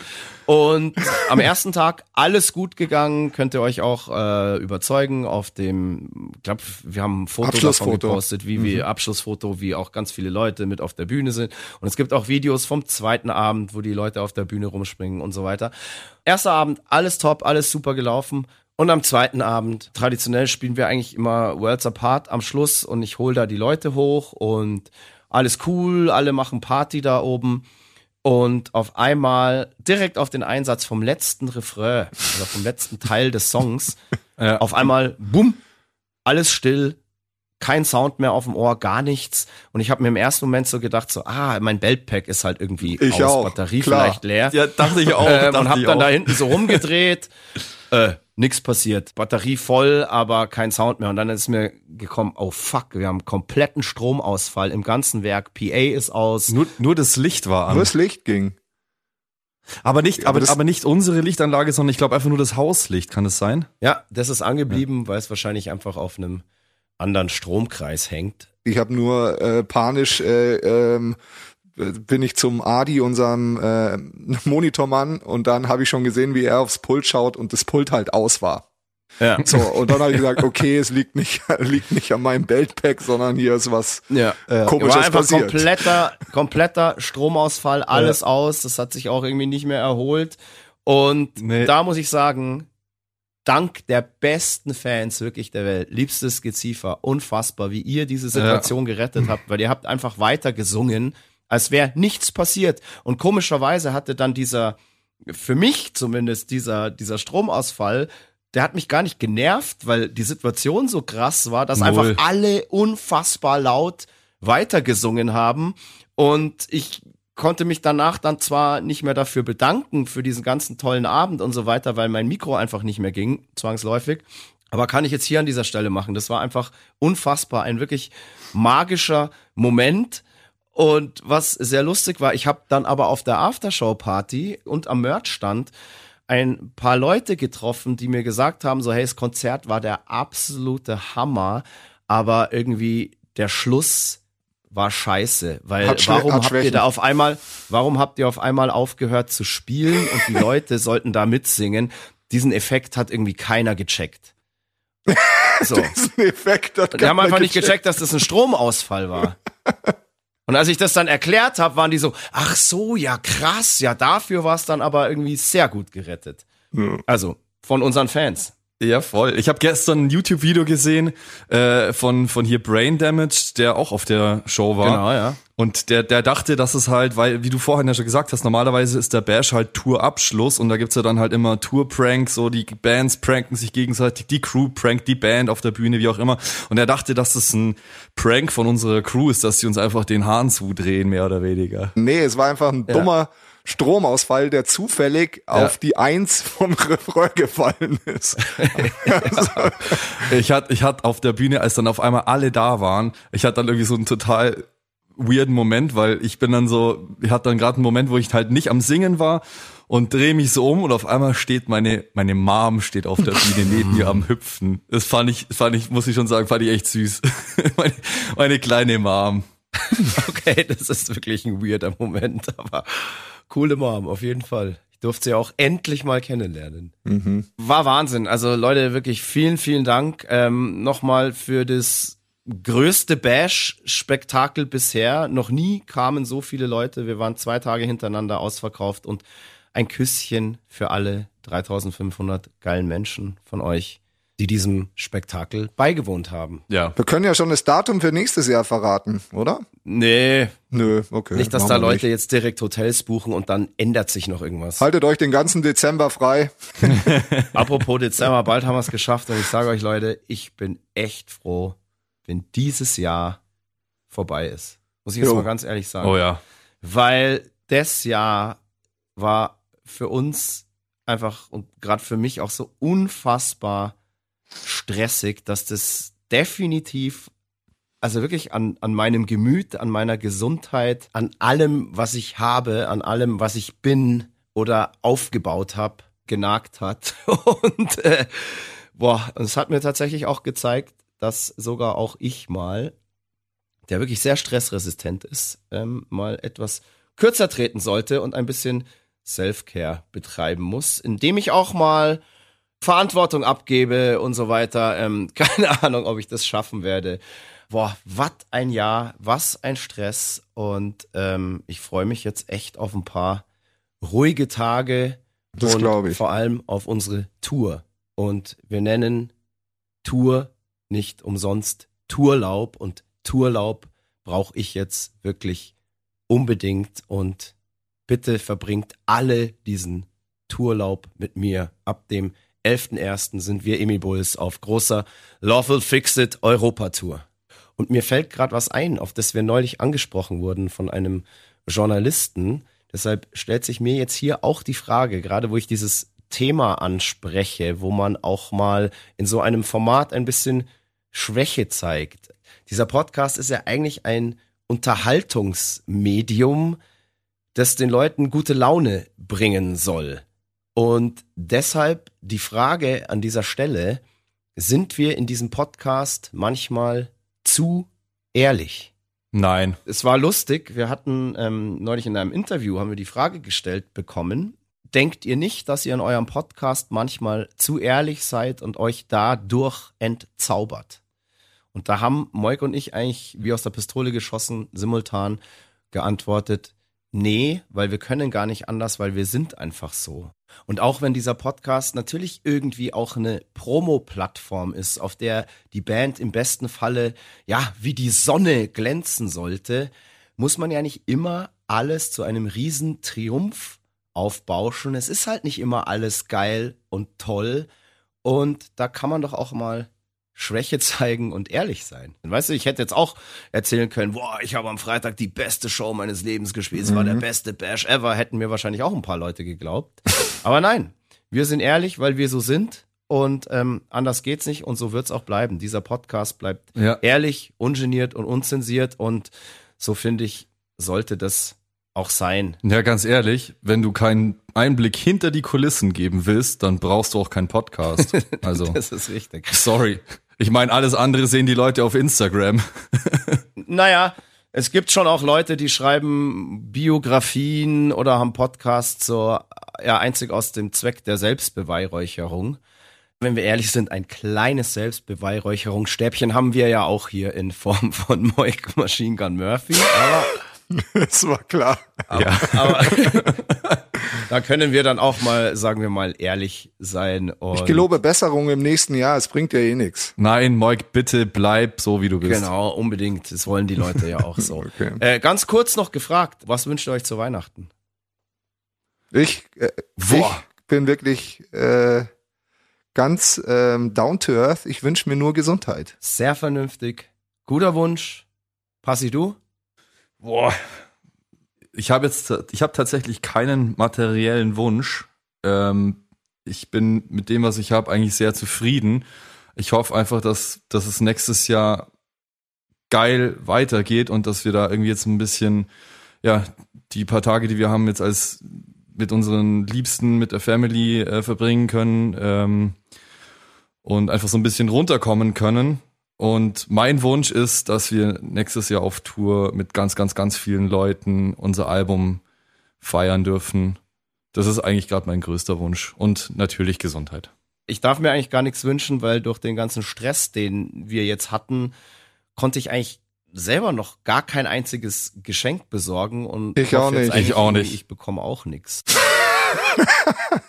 Und am ersten Tag alles gut gegangen, könnt ihr euch auch äh, überzeugen auf dem, ich glaube, wir haben ein Foto davon gepostet, wie wir Abschlussfoto, wie auch ganz viele Leute mit auf der Bühne sind. Und es gibt auch Videos vom zweiten Abend, wo die Leute auf der Bühne rumspringen und so weiter. Erster Abend, alles top, alles super gelaufen. Und am zweiten Abend, traditionell spielen wir eigentlich immer Worlds Apart am Schluss und ich hole da die Leute hoch und alles cool, alle machen Party da oben. Und auf einmal direkt auf den Einsatz vom letzten Refrain oder vom letzten Teil des Songs, Ja. auf einmal, bumm, alles still, kein Sound mehr auf dem Ohr, gar nichts. Und ich habe mir im ersten Moment so gedacht, so, ah, mein Beltpack ist halt irgendwie Ich aus, auch, Batterie klar. vielleicht leer. Ja, dachte ich auch. ähm, dachte und hab ich dann auch. da hinten so rumgedreht. äh, nix passiert. Batterie voll, aber kein Sound mehr. Und dann ist mir gekommen, oh fuck, wir haben kompletten Stromausfall im ganzen Werk. PA ist aus. Nur, nur das Licht war an. Nur das Licht ging. Aber nicht, Aber aber, aber nicht unsere Lichtanlage, sondern ich glaube einfach nur das Hauslicht. Kann das sein? Ja, das ist angeblieben, weil es wahrscheinlich einfach auf einem anderen Stromkreis hängt. Ich habe nur äh, panisch äh, ähm, bin ich zum Adi, unserem äh, Monitormann, und dann habe ich schon gesehen, wie er aufs Pult schaut und das Pult halt aus war. Ja. So, und dann habe ich gesagt, okay, es liegt nicht, liegt nicht an meinem Beltpack, sondern hier ist was Ja. Komisches War einfach passiert. kompletter, kompletter Stromausfall, alles aus. Das hat sich auch irgendwie nicht mehr erholt. Und Nee. da muss ich sagen, dank der besten Fans wirklich der Welt, liebstes Geziefer, unfassbar, wie ihr diese Situation gerettet habt, weil ihr habt einfach weiter gesungen, als wäre nichts passiert. Und komischerweise hatte dann dieser, für mich zumindest, dieser, dieser Stromausfall, der hat mich gar nicht genervt, weil die Situation so krass war, dass Null. einfach alle unfassbar laut weitergesungen haben. Und ich konnte mich danach dann zwar nicht mehr dafür bedanken, für diesen ganzen tollen Abend und so weiter, weil mein Mikro einfach nicht mehr ging, zwangsläufig. Aber kann ich jetzt hier an dieser Stelle machen. Das war einfach unfassbar, ein wirklich magischer Moment. Und was sehr lustig war, ich habe dann aber auf der Aftershow-Party und am Merchstand ein paar Leute getroffen, die mir gesagt haben, so hey, das Konzert war der absolute Hammer, aber irgendwie der Schluss war scheiße, weil Hat warum hat habt ihr Schwächen. da auf einmal, warum habt ihr auf einmal aufgehört zu spielen und die Leute sollten da mitsingen? Diesen Effekt hat irgendwie keiner gecheckt. So. diesen Effekt. hat Die haben einfach nicht gecheckt, dass das ein Stromausfall war. Und als ich das dann erklärt habe, waren die so, ach so, ja krass, ja dafür war es dann aber irgendwie sehr gut gerettet. Also von unseren Fans. Ja, voll. Ich habe gestern ein YouTube-Video gesehen äh, von von hier Brain Damage, der auch auf der Show war. Genau, ja. Und der, der dachte, dass es halt, weil, wie du vorhin ja schon gesagt hast, normalerweise ist der Bash halt Tourabschluss und da gibt's ja dann halt immer Tour-Pranks, so die Bands pranken sich gegenseitig, die Crew prankt die Band auf der Bühne, wie auch immer. Und er dachte, dass das ein Prank von unserer Crew ist, dass sie uns einfach den Hahn zudrehen, mehr oder weniger. Nee, es war einfach ein dummer Stromausfall, der zufällig auf die Eins vom Refrain gefallen ist. Ich hatte, ich hatte auf der Bühne, als dann auf einmal alle da waren, ich hatte dann irgendwie so einen total weirden Moment, weil ich bin dann so, ich hatte dann gerade einen Moment, wo ich halt nicht am Singen war und drehe mich so um und auf einmal steht meine meine Mom steht auf der Bühne neben mir am Hüpfen. Das fand ich fand ich muss ich schon sagen, fand ich echt süß. meine, meine kleine Mom. Okay, das ist wirklich ein weirder Moment, aber coole Mom, auf jeden Fall. Ich durfte sie auch endlich mal kennenlernen. War Wahnsinn. Also Leute, wirklich vielen, vielen Dank ähm, nochmal für das größte Bash-Spektakel bisher. Noch nie kamen so viele Leute. Wir waren zwei Tage hintereinander ausverkauft und ein Küsschen für alle 3500 geilen Menschen von euch, die diesem Spektakel beigewohnt haben. Ja. Wir können ja schon das Datum für nächstes Jahr verraten, oder? Nee, Nö, okay. nicht, dass da Leute nicht. jetzt direkt Hotels buchen und dann ändert sich noch irgendwas. Haltet euch den ganzen Dezember frei. Apropos Dezember, bald haben wir es geschafft und ich sage euch Leute, ich bin echt froh, wenn dieses Jahr vorbei ist. Muss ich jetzt Jo. mal ganz ehrlich sagen. Oh ja. Weil das Jahr war für uns einfach und gerade für mich auch so unfassbar stressig, dass das definitiv, also wirklich an, an meinem Gemüt, an meiner Gesundheit, an allem, was ich habe, an allem, was ich bin oder aufgebaut habe, genagt hat. Und äh, boah, es hat mir tatsächlich auch gezeigt, dass sogar auch ich mal, der wirklich sehr stressresistent ist, ähm, mal etwas kürzer treten sollte und ein bisschen Self-Care betreiben muss, indem ich auch mal Verantwortung abgebe und so weiter. Ähm, keine Ahnung, ob ich das schaffen werde. Boah, was ein Jahr, was ein Stress. Und ähm, ich freue mich jetzt echt auf ein paar ruhige Tage Das und glaub ich. vor allem auf unsere Tour. Und wir nennen Tour nicht umsonst Tourlaub und Tourlaub brauche ich jetzt wirklich unbedingt und bitte verbringt alle diesen Tourlaub mit mir. Ab dem 11.01. sind wir Emi Bulls auf großer Lawful Fixed Europa Tour. Und mir fällt gerade was ein, auf das wir neulich angesprochen wurden von einem Journalisten. Deshalb stellt sich mir jetzt hier auch die Frage, gerade wo ich dieses Thema anspreche, wo man auch mal in so einem Format ein bisschen Schwäche zeigt. Dieser Podcast ist ja eigentlich ein Unterhaltungsmedium, das den Leuten gute Laune bringen soll. Und deshalb die Frage an dieser Stelle, sind wir in diesem Podcast manchmal zu ehrlich? Nein. Es war lustig, wir hatten ähm, neulich in einem Interview, haben wir die Frage gestellt bekommen, denkt ihr nicht, dass ihr in eurem Podcast manchmal zu ehrlich seid und euch dadurch entzaubert? Und da haben Moik und ich eigentlich wie aus der Pistole geschossen, simultan geantwortet, nee, weil wir können gar nicht anders, weil wir sind einfach so. Und auch wenn dieser Podcast natürlich irgendwie auch eine Promo-Plattform ist, auf der die Band im besten Falle, ja, wie die Sonne glänzen sollte, muss man ja nicht immer alles zu einem riesen Triumph aufbauschen. Es ist halt nicht immer alles geil und toll. Und da kann man doch auch mal Schwäche zeigen und ehrlich sein. Weißt du, ich hätte jetzt auch erzählen können, boah, ich habe am Freitag die beste Show meines Lebens gespielt, es war der beste Bash ever, hätten mir wahrscheinlich auch ein paar Leute geglaubt. Aber nein, wir sind ehrlich, weil wir so sind und ähm, anders geht's nicht und so wird's auch bleiben. Dieser Podcast bleibt Ja. ehrlich, ungeniert und unzensiert und so finde ich, sollte das auch sein. Ja, ganz ehrlich, wenn du keinen Einblick hinter die Kulissen geben willst, dann brauchst du auch keinen Podcast. Also, Das ist richtig. sorry. Ich meine, alles andere sehen die Leute auf Instagram. Naja, es gibt schon auch Leute, die schreiben Biografien oder haben Podcasts so ja einzig aus dem Zweck der Selbstbeweihräucherung. Wenn wir ehrlich sind, ein kleines Selbstbeweihräucherungsstäbchen haben wir ja auch hier in Form von Moik Machine Gun Murphy. Aber, Das war klar. Ja. aber da können wir dann auch mal, sagen wir mal, ehrlich sein. Und Ich gelobe Besserung im nächsten Jahr. Es bringt ja eh nichts. Nein, Moik, bitte bleib so, wie du bist. Genau, unbedingt. Das wollen die Leute ja auch so. Okay. äh, ganz kurz noch gefragt, was wünscht ihr euch zu Weihnachten? Ich, äh, Boah. ich bin wirklich äh, ganz ähm, down to earth. Ich wünsche mir nur Gesundheit. Sehr vernünftig. Guter Wunsch. Passi, du? Boah. Ich habe jetzt, ich habe tatsächlich keinen materiellen Wunsch. Ähm, ich bin mit dem, was ich habe, eigentlich sehr zufrieden. Ich hoffe einfach, dass, dass es nächstes Jahr geil weitergeht und dass wir da irgendwie jetzt ein bisschen, ja, die paar Tage, die wir haben, jetzt als mit unseren Liebsten, mit der Family äh, verbringen können ähm, und einfach so ein bisschen runterkommen können. Und mein Wunsch ist, dass wir nächstes Jahr auf Tour mit ganz, ganz, ganz vielen Leuten unser Album feiern dürfen. Das ist eigentlich gerade mein größter Wunsch. Und natürlich Gesundheit. Ich darf mir eigentlich gar nichts wünschen, weil durch den ganzen Stress, den wir jetzt hatten, konnte ich eigentlich selber noch gar kein einziges Geschenk besorgen und Ich hoffe auch nicht. Ich auch nicht. Ich bekomme auch nichts.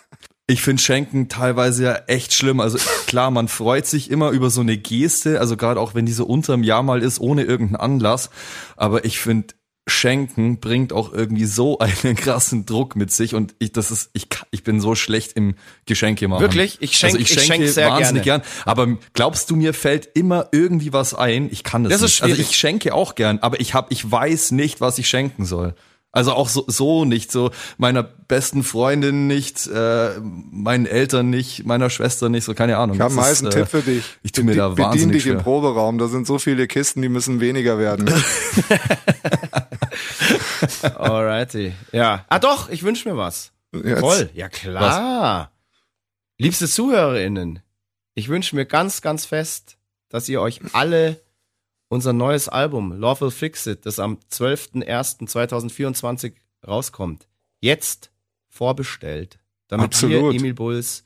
Ich finde Schenken teilweise ja echt schlimm. Also klar, man freut sich immer über so eine Geste, also gerade auch wenn die so unterm Jahr mal ist, ohne irgendeinen Anlass. Aber ich finde, Schenken bringt auch irgendwie so einen krassen Druck mit sich und ich, das ist, ich, ich bin so schlecht im Geschenke machen. Wirklich? Ich schenk- also ich ich schenke schenk sehr wahnsinnig gerne. gern. Aber glaubst du, mir fällt immer irgendwie was ein? Ich kann das, Das ist nicht. Also schwierig. ich schenke auch gern, aber ich hab, ich weiß nicht, was ich schenken soll. Also auch so, so nicht, so meiner besten Freundin nicht, äh, meinen Eltern nicht, meiner Schwester nicht, so keine Ahnung. Ich habe einen Das heißen ist, Tipp äh, für dich. Ich tu mir da Bedien wahnsinnig dich im schwer. Proberaum. Da sind so viele Kisten, die müssen weniger werden. Alrighty. Ja. Ah doch, ich wünsche mir was. Jetzt. Voll. Ja klar. Liebste ZuhörerInnen, ich wünsche mir ganz, ganz fest, dass ihr euch alle unser neues Album Love Will Fix It, das am 12.01.2024 rauskommt, jetzt vorbestellt, damit Absolut. wir Emil Bulls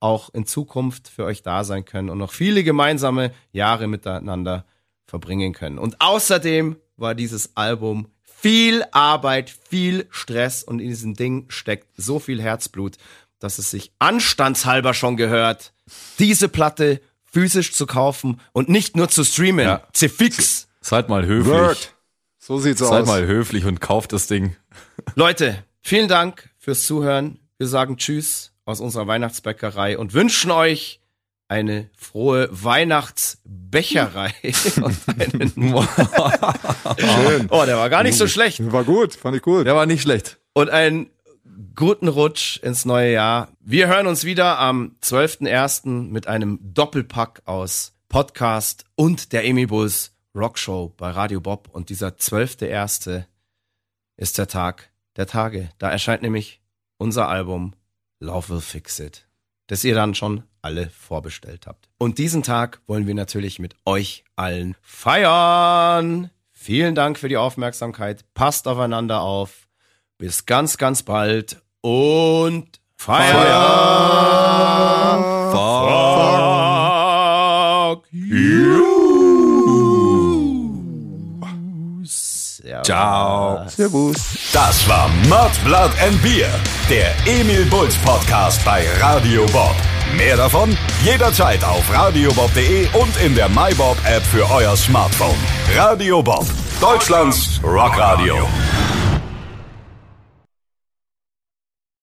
auch in Zukunft für euch da sein können und noch viele gemeinsame Jahre miteinander verbringen können. Und außerdem war dieses Album viel Arbeit, viel Stress und in diesem Ding steckt so viel Herzblut, dass es sich anstandshalber schon gehört, diese Platte physisch zu kaufen und nicht nur zu streamen. Ja. Zefix. Seid mal höflich. Word. So sieht's Seid aus. mal höflich und kauft das Ding. Leute, vielen Dank fürs Zuhören. Wir sagen Tschüss aus unserer Weihnachtsbäckerei und wünschen euch eine frohe Weihnachtsbecherei. und einen Schön. oh, der war gar nicht so schlecht. War gut, fand ich gut. Der war nicht schlecht. Und einen guten Rutsch ins neue Jahr. Wir hören uns wieder am 12.01. mit einem Doppelpack aus Podcast und der Emi Bulls Rockshow bei Radio Bob. Und dieser 12.01. ist der Tag der Tage. Da erscheint nämlich unser Album Love Will Fix It, das ihr dann schon alle vorbestellt habt. Und diesen Tag wollen wir natürlich mit euch allen feiern. Vielen Dank für die Aufmerksamkeit. Passt aufeinander auf. Bis ganz, ganz bald und Feier. Fuck you. Ciao. Servus. Das war Mud, Blood and Beer, der Emil Bulls Podcast bei Radio Bob. Mehr davon jederzeit auf radiobob.de und in der MyBob App für euer Smartphone. Radio Bob, Deutschlands Rockradio.